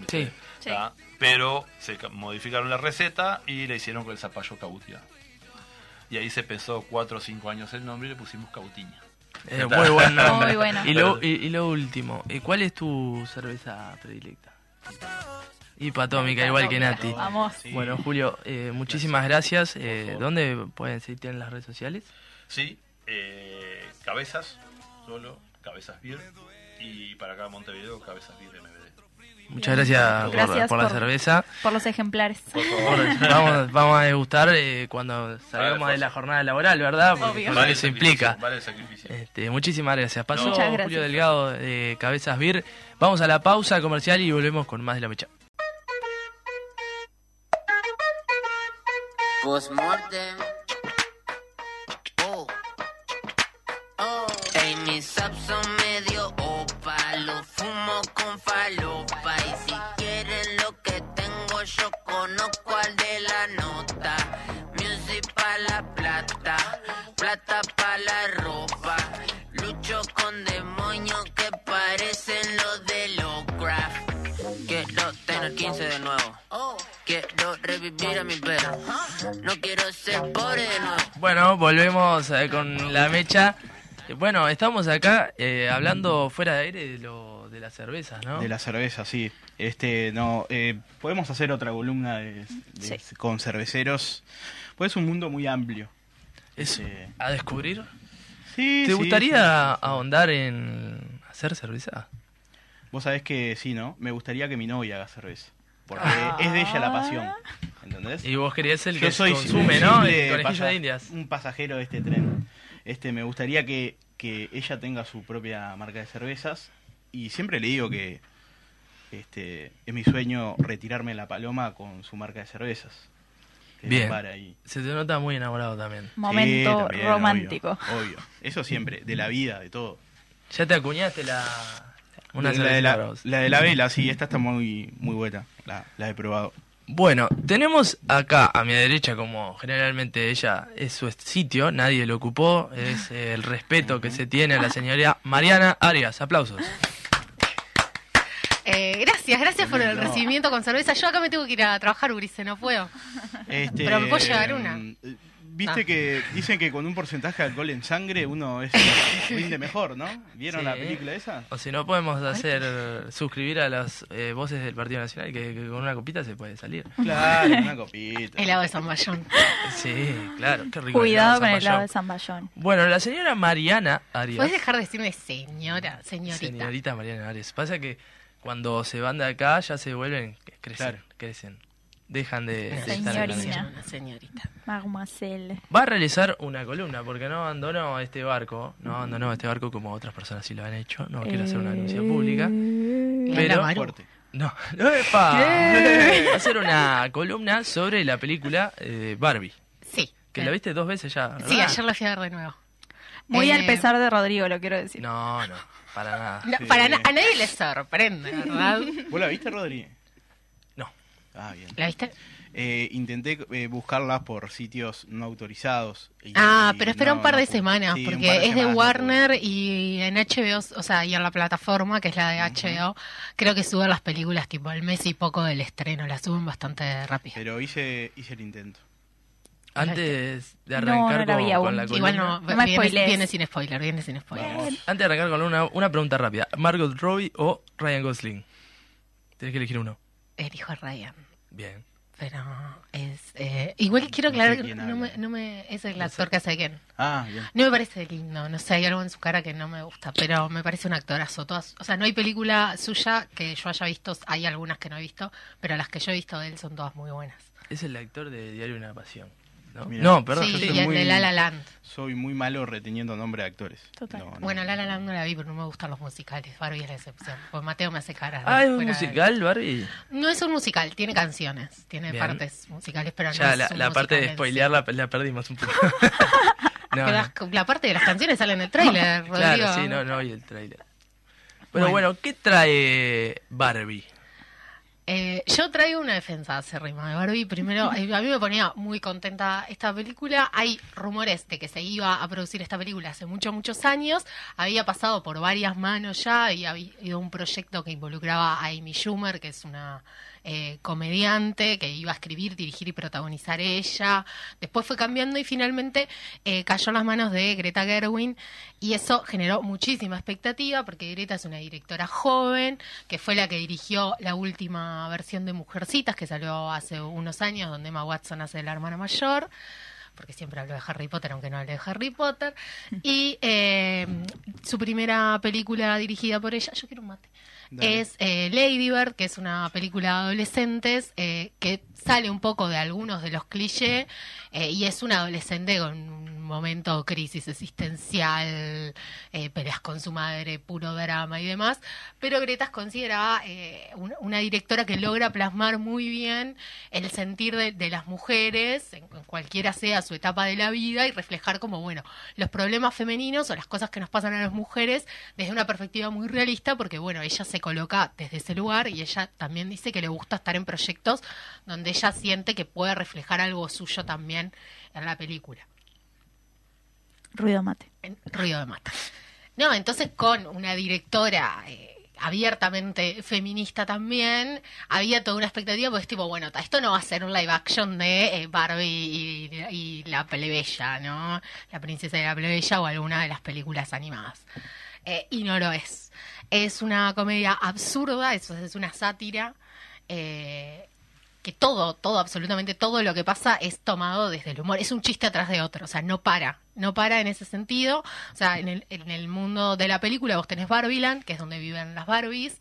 Sí. Sí. ¿tá? Pero se ca- modificaron la receta y le hicieron con el zapallo cautia. Y ahí se pensó cuatro o cinco años el nombre y le pusimos cautiña. Eh, muy buen nombre. Muy bueno. Y lo, y, y lo último, eh, ¿cuál es tu cerveza predilecta? Hipatómica, igual que Nati. Vamos. Sí. Bueno, Julio, eh, muchísimas gracias. Eh, ¿Dónde pueden seguirte en las redes sociales? Sí, eh, cabezas, solo, cabezas beer. Y para acá Montevideo, cabezas beer MBD. Muchas gracias, por- Gracias por, la por- cerveza. Por los ejemplares. Por favor. vamos, vamos a degustar eh, cuando salgamos Vale, de la jornada laboral, ¿verdad? Porque, Vale el eso sacrificio, implica. Vale el sacrificio. Este, muchísimas gracias. Pasó gracias. Julio Delgado de Cabezas Beer. Vamos a la pausa comercial y volvemos con más de la mecha. Postmortem. Oh. Oh. Ey, mis subs son medio opa. Lo fumo con falopa. Y si quieren lo que tengo, yo conozco al de la nota. Music pa' la plata. Plata pa' la ropa. Lucho con demonios que parecen los de Lovecraft. Quiero tener 15 de nuevo. A mi perro. No quiero ser pobre de nuevo. Bueno, volvemos eh, con la mecha. Eh, Bueno, estamos acá eh, hablando fuera de aire de, lo, de las cervezas, ¿no? De la cerveza, sí. Este, no, eh, podemos hacer otra columna de, de- Sí. con cerveceros. Pues es un mundo muy amplio. Es Este, a descubrir. sí, ¿Te sí, gustaría sí. ahondar en hacer cerveza? Vos sabés que sí, ¿no? Me gustaría que mi novia haga cerveza. Porque Ah. es de ella la pasión. ¿Entendés? Y vos querías el Yo que soy consume, un ¿no? El conejillo pasa- de indias. Un pasajero de este tren. Este, me gustaría que, que ella tenga su propia marca de cervezas. Y siempre le digo que este, es mi sueño retirarme la paloma con su marca de cervezas. Bien. ahí. Se te nota muy enamorado también. Momento Sí, también, romántico. Obvio, obvio. Eso siempre, de la vida, de todo. Ya te acuñaste la... Una la, de la, la de la vela, sí, esta está muy, muy buena. La, la he probado. Bueno, tenemos acá a mi derecha, como generalmente ella es su sitio, nadie lo ocupó, es el respeto que se tiene a la señora Mariana Arias. Aplausos. Eh, gracias, gracias por el recibimiento con cerveza. Yo acá me tengo que ir a trabajar, Urice, no puedo. Este, Pero me puedo llevar una. Viste Ah. que dicen que con un porcentaje de alcohol en sangre uno es rinde mejor, ¿no? ¿Vieron Sí. la película esa? O si no, podemos hacer suscribir a las eh, voces del Partido Nacional, que, que con una copita se puede salir. Claro, una copita. Helado de zamballón. Sí, claro, qué rico. Cuidado con helado el lado de Zamballón. Zamballón. Bueno, la señora Mariana Arias. ¿Puedes dejar de decirme señora, señorita? Señorita Mariana Arias. Pasa que cuando se van de acá ya se vuelven, crecen, Claro. crecen. Dejan de, de estar en la Señorina. mesa. Una señorita. Mademoiselle. Va a realizar una columna porque no abandonó este barco, no abandonó este barco como otras personas sí lo han hecho. No quiero hacer una denuncia pública. Pero-. No, no ¡Epa! Va a hacer una columna sobre la película eh, Barbie. Sí. Que la viste dos veces ya. ¿verdad? Sí, ayer la fui a ver de nuevo. Muy Eh, al pesar de Rodrigo, lo quiero decir. No, no, para nada. No, Sí. para na- a nadie le sorprende, ¿verdad? ¿Vos la viste, Rodri? Ah, bien. ¿La viste? Eh, intenté eh, buscarlas por sitios no autorizados. y- Ah, y pero espera no- un par no de semanas, Sí, un porque par es de semanas Warner y en HBO, o sea, y en la plataforma, que es la de HBO, creo que suben las películas tipo al mes y poco del estreno, las suben bastante rápido. Pero hice, hice el intento. Antes de arrancar no la con, con la columna. Igual no, viene, sin spoiler, viene sin spoiler. Vamos. Antes de arrancar con una, una pregunta rápida. ¿Margot Robbie o Ryan Gosling? Tienes que elegir uno. Elijo a Ryan. Bien. Pero es. eh, igual quiero aclarar que no me, no me. Es el actor que hace Ken. Ah, bien. No me parece lindo, no sé, hay algo en su cara que no me gusta, pero me parece un actorazo. Todas, o sea, no hay película suya que yo haya visto, hay algunas que no he visto, pero las que yo he visto de él son todas muy buenas. Es el actor de Diario de una Pasión. ¿No? Mira. No, perdón. sí, yo soy y el muy- de La La Land. Soy muy malo reteniendo nombre de actores. Total. No, no. Bueno, La La Land no la vi, pero no me gustan los musicales. Barbie es la excepción. Pues Mateo me hace caras. Ah, ¿es un de- musical, Barbie? No es un musical, tiene canciones, tiene Bien. partes musicales, pero no Ya, es la, un la parte de spoilear la, la perdimos un poco. no, no. las- La parte de las canciones sale en el tráiler, Rodrigo. Claro, sí, no, no oí el tráiler. Pero Bueno. bueno, ¿qué trae Barbie? Eh, yo traigo una defensa acérrima de Barbie. Primero, eh, a mí me ponía muy contenta esta película. Hay rumores de que se iba a producir esta película hace muchos, muchos años. Había pasado por varias manos ya y había habido un proyecto que involucraba a Amy Schumer, que es una eh, comediante que iba a escribir, dirigir y protagonizar ella. Después fue cambiando y finalmente eh, cayó en las manos de Greta Gerwin y eso generó muchísima expectativa porque Greta es una directora joven que fue la que dirigió la última versión de Mujercitas que salió hace unos años donde Emma Watson hace de la hermana mayor porque siempre hablo de Harry Potter, aunque no hable de Harry Potter. Y eh, su primera película dirigida por ella, yo quiero un mate, Es eh, Lady Bird, que es una película de adolescentes eh, que sale un poco de algunos de los clichés eh, y es una adolescente con un momento crisis existencial, eh, peleas con su madre, puro drama y demás. Pero Greta es considerada eh, una, directora que logra plasmar muy bien el sentir de, de las mujeres, en, en cualquiera sea su etapa de la vida, y reflejar como, bueno, los problemas femeninos o las cosas que nos pasan a las mujeres desde una perspectiva muy realista, porque, bueno, ella se coloca desde ese lugar y ella también dice que le gusta estar en proyectos donde ella siente que puede reflejar algo suyo también en la película Ruido mate. en Ruido de Mata. No, entonces con una directora eh, abiertamente feminista también, había toda una expectativa, porque es tipo, bueno, esto no va a ser un live action de eh, Barbie y, y la plebeya, ¿no? La princesa de la plebeya o alguna de las películas animadas. Eh, y no lo es. Es una comedia absurda, eso es una sátira. eh, que todo, todo, absolutamente todo lo que pasa es tomado desde el humor. Es un chiste atrás de otro, o sea, no para, no para en ese sentido. O sea, en el, en el mundo de la película vos tenés Barbieland, que es donde viven las Barbies,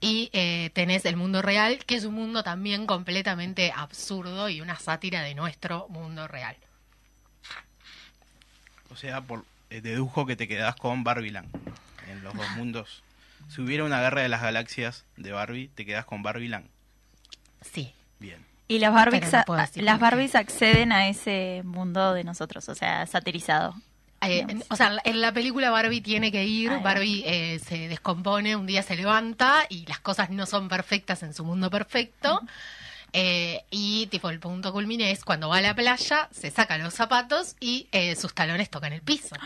y eh, tenés el mundo real, que es un mundo también completamente absurdo y una sátira de nuestro mundo real. O sea, por, eh, dedujo que te quedás con Barbiland en los dos mundos. Si hubiera una guerra de las galaxias de Barbie, te quedás con Barbiland. Sí. Bien. Y las Barbies, no las. Barbies acceden a ese mundo de nosotros, o sea, satirizado. Eh, o sea, en la película Barbie tiene que ir. Barbie eh, se descompone, un día se levanta y las cosas no son perfectas en su mundo perfecto. Eh, y tipo el punto culmine es cuando va a la playa, se saca los zapatos y eh, sus talones tocan el piso.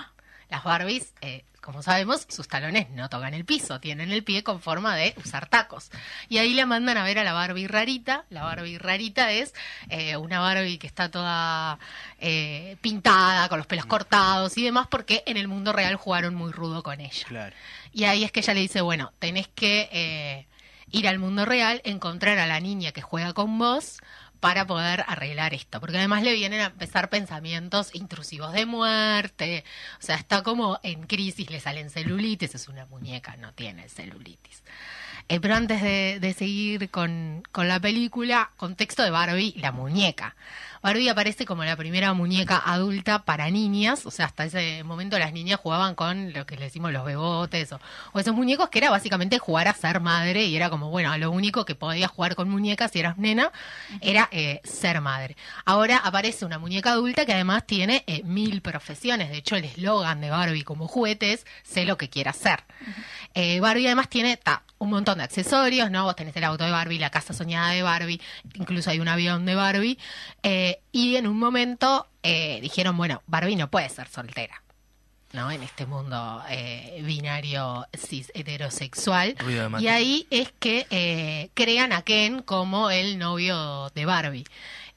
Las Barbies, eh, como sabemos, sus talones no tocan el piso, tienen el pie con forma de usar tacos. Y ahí la mandan a ver a la Barbie rarita. La Barbie rarita es eh, una Barbie que está toda eh, pintada, con los pelos cortados y demás, porque en el mundo real jugaron muy rudo con ella. Claro. Y ahí es que ella le dice, bueno, tenés que eh, ir al mundo real, encontrar a la niña que juega con vos para poder arreglar esto. Porque además le vienen a empezar pensamientos intrusivos de muerte. O sea, está como en crisis, le salen celulitis, es una muñeca, no tiene celulitis. Eh, pero antes de, de seguir con, con la película, contexto de Barbie, la muñeca. Barbie aparece como la primera muñeca adulta para niñas, o sea, hasta ese momento las niñas jugaban con lo que le decimos los bebotes o, o esos muñecos que era básicamente jugar a ser madre y era como, bueno, lo único que podías jugar con muñecas si eras nena era eh, ser madre. Ahora aparece una muñeca adulta que además tiene eh, mil profesiones, de hecho el eslogan de Barbie como juguete es sé lo que quiera hacer. Barbie además tiene ta, un montón de accesorios, ¿no? Vos tenés el auto de Barbie, la casa soñada de Barbie, incluso hay un avión de Barbie. eh, y en un momento eh, dijeron, bueno, Barbie no puede ser soltera, ¿no? En este mundo eh, binario cis heterosexual. Y ahí es que eh, crean a Ken como el novio de Barbie.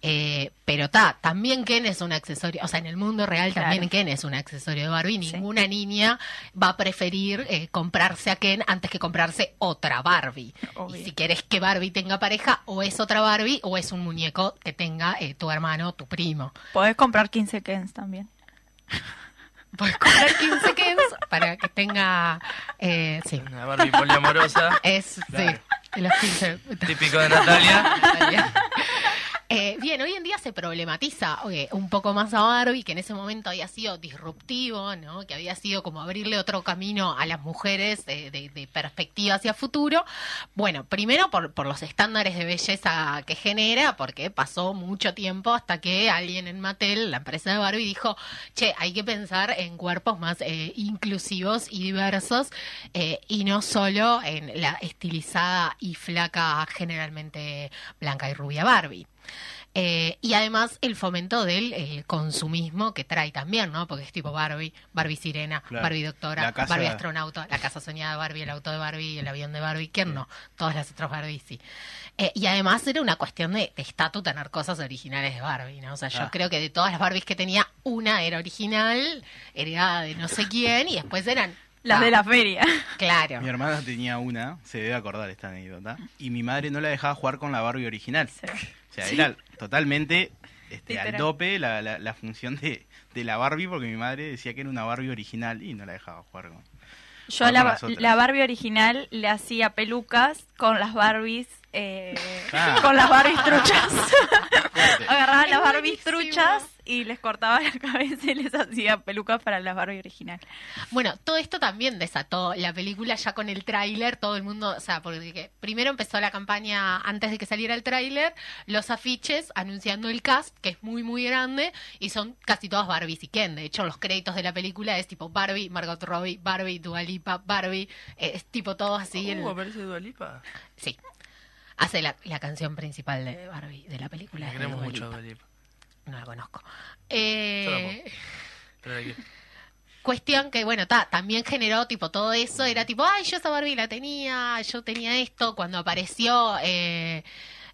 Eh, pero ta, también Ken es un accesorio, o sea, en el mundo real también Claro. Ken es un accesorio de Barbie. Sí. Ninguna niña va a preferir eh, comprarse a Ken antes que comprarse otra Barbie. Obvio. Y si quieres que Barbie tenga pareja, o es otra Barbie o es un muñeco que tenga eh, tu hermano, tu primo. Podés comprar 15 Kens también. Puedes comprar 15 Kens para que tenga. Eh, sí, Una Barbie poliamorosa, es. Claro. Sí, los 15. típico de Natalia. Eh, bien, hoy en día se problematiza eh, un poco más a Barbie, que en ese momento había sido disruptivo, ¿no? que había sido como abrirle otro camino a las mujeres eh, de, de perspectiva hacia futuro. Bueno, primero por, por los estándares de belleza que genera, porque pasó mucho tiempo hasta que alguien en Mattel, la empresa de Barbie, dijo, che, hay que pensar en cuerpos más eh, inclusivos y diversos y no solo en la estilizada y flaca generalmente blanca y rubia Barbie. Eh, y además el fomento del eh, consumismo que trae también, ¿no? Porque es tipo Barbie, Barbie sirena, Claro. Barbie doctora, casa- Barbie astronauta, la casa soñada de Barbie, el auto de Barbie, el avión de Barbie, ¿quién no? Todas las otras Barbie sí. Eh, y además era una cuestión de estatus tener cosas originales de Barbie, ¿no? O sea, yo Ah. creo que de todas las Barbies que tenía, una era original, heredada de no sé quién, y después eran... Las ah, de la feria. Claro. Mi hermana tenía una, se debe acordar esta anécdota, y mi madre no la dejaba jugar con la Barbie original. O sea, era totalmente este, al dope la, la, la función de, de la Barbie, porque mi madre decía que era una Barbie original y no la dejaba jugar con. Yo a la, la Barbie original le hacía pelucas con las Barbies, eh, Ah. con las Barbies truchas. Agarraba Es las Barbies buenísimo. truchas y les cortaba la cabeza y les hacía pelucas para las Barbie original. Bueno, todo esto también desató la película ya con el tráiler, todo el mundo, o sea, porque que primero empezó la campaña antes de que saliera el tráiler, los afiches anunciando el cast, que es muy muy grande, y son casi todas Barbies y Ken. De hecho, los créditos de la película es tipo Barbie, Margot Robbie, Barbie, Dua Lipa, Barbie, eh, es tipo todo así. Uh, el- aparece Dualipa. Sí. Hace la, la canción principal de Barbie, de la película. Queremos mucho a Lipa. No la conozco. Eh, Cuestión que, bueno, ta, también generó tipo todo eso, era tipo, ay, yo esa Barbie la tenía, yo tenía esto, cuando apareció eh,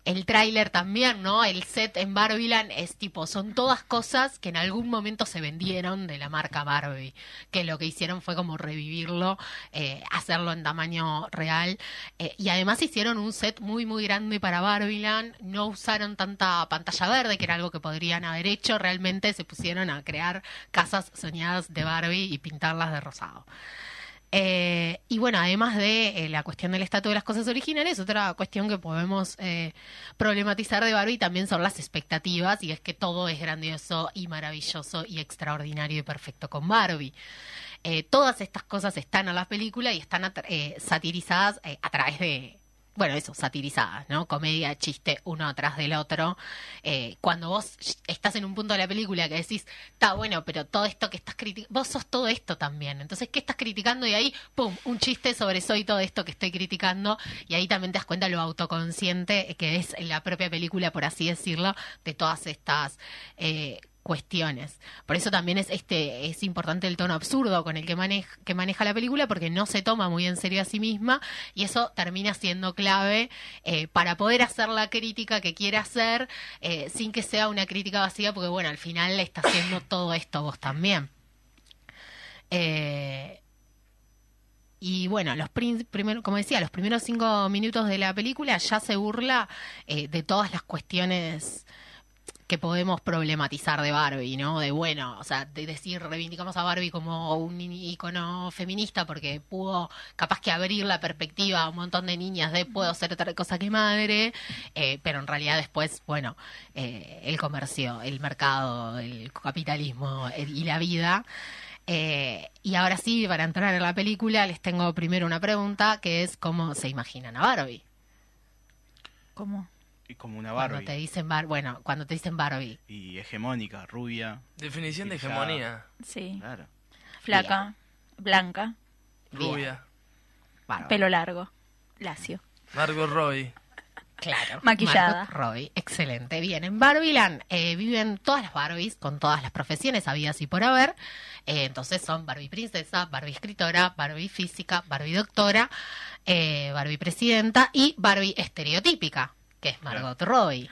el tráiler también, ¿no? El set en Barbieland es tipo, son todas cosas que en algún momento se vendieron de la marca Barbie, que lo que hicieron fue como revivirlo, eh, hacerlo en tamaño real, eh, y además hicieron un set muy, muy grande para Barbieland, no usaron tanta pantalla verde, que era algo que podrían haber hecho, realmente se pusieron a crear casas soñadas de Barbie y pintarlas de rosado. Eh, y bueno, además de eh, la cuestión del estatus de las cosas originales, otra cuestión que podemos eh, problematizar de Barbie también son las expectativas, y es que todo es grandioso y maravilloso y extraordinario y perfecto con Barbie. Eh, todas estas cosas están en la película y están satirizadas a través de, bueno, eso, satirizadas, ¿no? Comedia, chiste, uno atrás del otro. Eh, cuando vos estás en un punto de la película que decís, está bueno, pero todo esto que estás criticando, vos sos todo esto también. Entonces, ¿qué estás criticando? Y ahí, pum, un chiste sobre soy todo esto que estoy criticando. Y ahí también te das cuenta lo autoconsciente que es la propia película, por así decirlo, de todas estas eh, cuestiones. Por eso también es este es importante el tono absurdo con el que maneja, que maneja la película, porque no se toma muy en serio a sí misma y eso termina siendo clave eh, para poder hacer la crítica que quiere hacer eh, sin que sea una crítica vacía, porque bueno, al final le está haciendo todo esto vos también. Eh, y bueno, los primero, como decía, los primeros cinco minutos de la película ya se burla de todas las cuestiones que podemos problematizar de Barbie, ¿no? De bueno, o sea, de decir reivindicamos a Barbie como un icono feminista porque pudo capaz que abrir la perspectiva a un montón de niñas de puedo ser otra cosa que madre, eh, pero en realidad después, bueno, eh, el comercio, el mercado, el capitalismo eh, y la vida. Eh, y ahora sí, para entrar en la película, les tengo primero una pregunta que es cómo se imaginan a Barbie. ¿Cómo? Como una Cuando Barbie. te dicen Bar bueno, cuando te dicen Barbie. Y hegemónica, rubia. Definición de hegemonía. Sí. Claro. Flaca, blanca. Rubia. Bárbaro. pelo largo, lacio. Margot Robbie. Claro. Maquillada. Margot Robbie, excelente. Bien, en Barbieland eh, viven todas las Barbies con todas las profesiones habidas y por haber. Eh, entonces son Barbie princesa, Barbie escritora, Barbie física, Barbie doctora, eh, Barbie presidenta y Barbie estereotípica, que es Margot Robbie.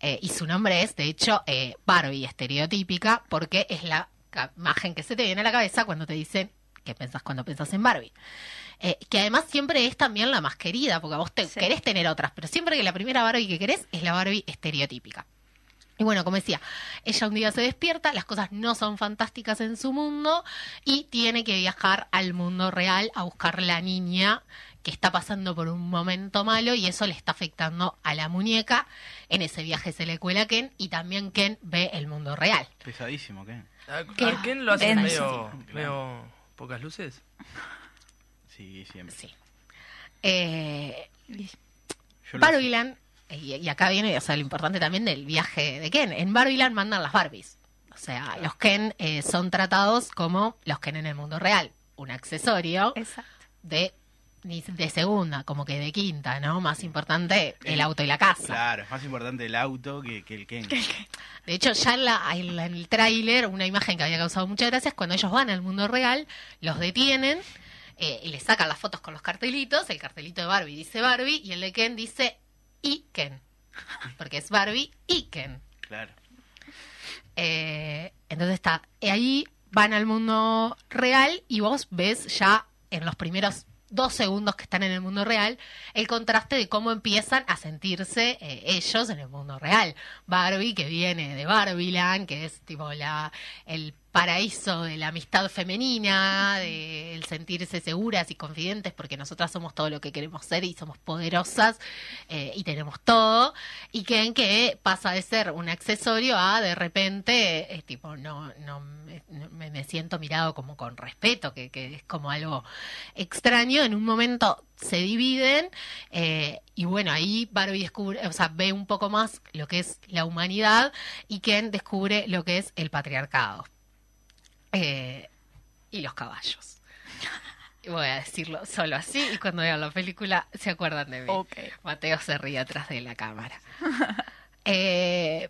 Eh, y su nombre es, de hecho, eh, Barbie estereotípica porque es la imagen que se te viene a la cabeza cuando te dicen que pensás cuando pensás en Barbie. Eh, que además siempre es también la más querida, porque vos te Sí. querés tener otras, pero siempre que la primera Barbie que querés es la Barbie estereotípica. Y bueno, como decía, ella un día se despierta, las cosas no son fantásticas en su mundo y tiene que viajar al mundo real a buscar la niña que está pasando por un momento malo y eso le está afectando a la muñeca. En ese viaje se le cuela a Ken y también Ken ve el mundo real. Pesadísimo, ¿qué? ¿A, ¿Qué? a quién lo hacen Denso. medio, medio pocas luces? Sí, siempre. Sí. Eh, Barbiland, y, y acá viene o sea, lo importante también del viaje de Ken. En Barbiland mandan las Barbies. O sea, los Ken eh, son tratados como los Ken en el mundo real. Un accesorio Exacto. de, de segunda, como que de quinta, ¿no? Más importante el auto y la casa. Claro, es más importante el auto que, que el Ken. De hecho, ya en, la- en la- en el tráiler, una imagen que había causado muchas gracias, cuando ellos van al mundo real, los detienen eh, y les sacan las fotos con los cartelitos. El cartelito de Barbie dice Barbie y el de Ken dice y Ken. Porque es Barbie y Ken. Claro. Eh, entonces está, ahí van al mundo real y vos ves ya en los primeros dos segundos que están en el mundo real el contraste de cómo empiezan a sentirse eh, ellos en el mundo real. Barbie que viene de Barbiland, que es tipo la el paraíso de la amistad femenina, de el sentirse seguras y confidentes, porque nosotras somos todo lo que queremos ser y somos poderosas eh, y tenemos todo, y que en que pasa de ser un accesorio a de repente, tipo, no, no- me- me siento mirado como con respeto, que, que es como algo extraño, en un momento se dividen eh, y bueno, ahí Barbie descubre, o sea, ve un poco más lo que es la humanidad y Ken descubre lo que es el patriarcado. Eh, y los caballos. Voy a decirlo solo así y cuando vean la película se acuerdan de mí. Ok. Mateo se ríe atrás de la cámara. Eh,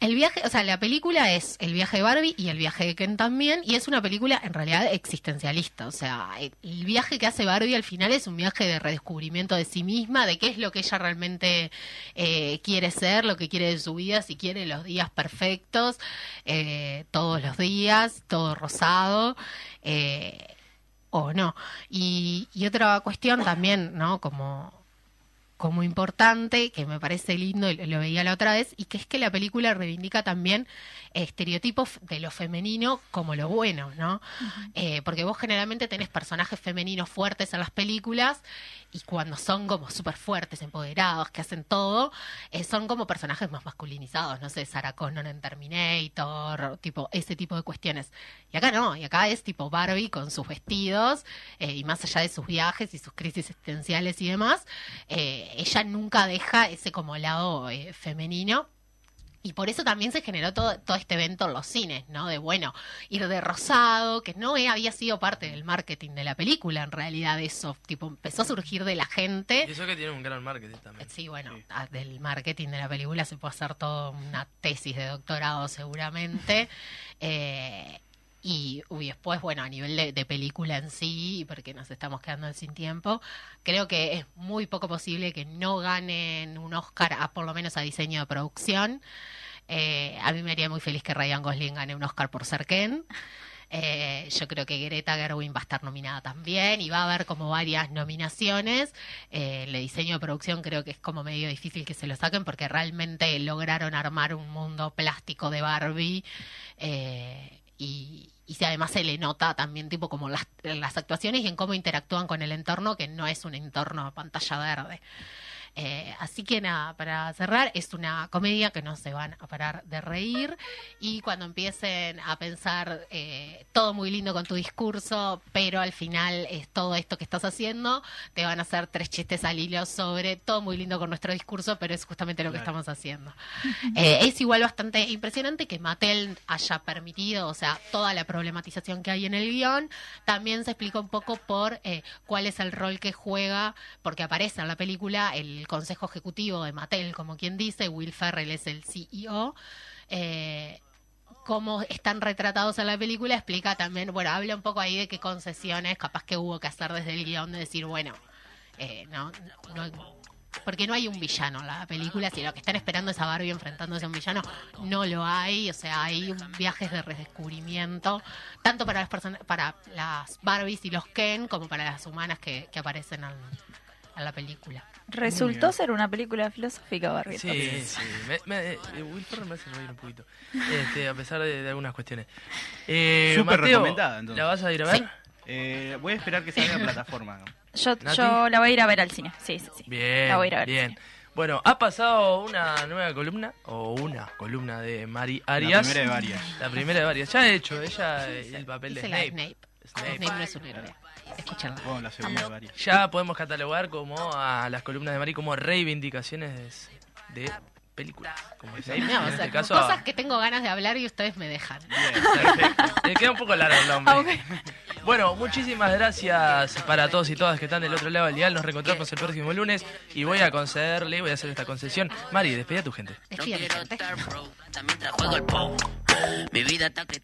el viaje, o sea, la película es el viaje de Barbie y el viaje de Ken también, y es una película en realidad existencialista. O sea, el viaje que hace Barbie al final es un viaje de redescubrimiento de sí misma, de qué es lo que ella realmente eh, quiere ser, lo que quiere de su vida, si quiere los días perfectos, eh, todos los días, todo rosado. eh, o no. Y, y otra cuestión también, ¿no? Como, como importante, que me parece lindo, lo veía la otra vez, y que es que la película reivindica también estereotipos de lo femenino como lo bueno, ¿no? Eh, porque vos generalmente tenés personajes femeninos fuertes en las películas y cuando son como súper fuertes, empoderados, que hacen todo, eh, son como personajes más masculinizados, no sé, Sarah Connor en Terminator, tipo ese tipo de cuestiones. Y acá no, y acá es tipo Barbie con sus vestidos eh, y más allá de sus viajes y sus crisis existenciales y demás, eh, ella nunca deja ese como lado eh, femenino. Y por eso también se generó todo, todo este evento en los cines, ¿no? De, bueno, ir de rosado, que no había sido parte del marketing de la película, en realidad eso, tipo, empezó a surgir de la gente. Y eso que tiene un gran marketing también. Sí, bueno, ah, del marketing de la película se puede hacer toda una tesis de doctorado seguramente. Eh, y, y después, bueno, a nivel de, película en sí, porque nos estamos quedando sin tiempo, creo que es muy poco posible que no ganen un Oscar, a, por lo menos a diseño de producción. Eh, a mí me haría muy feliz que Ryan Gosling gane un Oscar por ser Ken. Eh, yo creo que Greta Gerwin va a estar nominada también y va a haber como varias nominaciones. Eh, el diseño de producción creo que es como medio difícil que se lo saquen porque realmente lograron armar un mundo plástico de Barbie eh, y, y si además se le nota también tipo como las, las actuaciones y en cómo interactúan con el entorno que no es un entorno pantalla verde. Eh, así que nada, para cerrar, es una comedia que no se van a parar de reír. Y cuando empiecen a pensar eh, todo muy lindo con tu discurso, pero al final es todo esto que estás haciendo, te van a hacer tres chistes al hilo sobre todo muy lindo con nuestro discurso, pero es justamente lo que estamos haciendo. Eh, es igual bastante impresionante que Mattel haya permitido, o sea, toda la problematización que hay en el guion, también se explica un poco por eh, cuál es el rol que juega, porque aparece en la película el consejo ejecutivo de Mattel, como quien dice, Will Ferrell es el CEO. Eh, cómo están retratados en la película explica también, bueno, habla un poco ahí de qué concesiones capaz que hubo que hacer desde el guion de decir, bueno, eh, no, no, porque no hay un villano en la película, si lo que están esperando es a Barbie enfrentándose a un villano, no lo hay, o sea, hay viajes de redescubrimiento, tanto para las personas, para las Barbies y los Ken, como para las humanas que, que aparecen en, en la película. Resultó ser una película filosófica, Barry. Sí, sí. Me, me- eh, Will Ferrell me hace reír un poquito. Este, a pesar de, de algunas cuestiones. Eh, Súper Mateo, recomendada, entonces. ¿La vas a ir a ver? Sí. Eh, voy a esperar que salga en plataforma. Yo, ¿Nati? yo la voy a ir a ver al cine. Sí, sí, sí. Bien, La voy a ir a ver al bien. cine. Bueno, ha pasado una nueva columna, o una columna de Mari La Arias. primera de varias. La primera de varias. Ya ha hecho ella el papel la de Snape. Snape. Snape. Snape no es un héroe. Escucharla. Bueno, la segunda de varias. Ya podemos catalogar como a las columnas de Mari como reivindicaciones de películas. Como No, en o sea, este caso. cosas que tengo ganas de hablar y ustedes me dejan. Le queda un poco largo el nombre. Ah. Bueno, muchísimas gracias para todos y todas que están del otro lado del dial. Nos reencontramos el próximo lunes y voy a concederle, voy a hacer esta concesión. Mari, despide a tu gente. Mi vida está que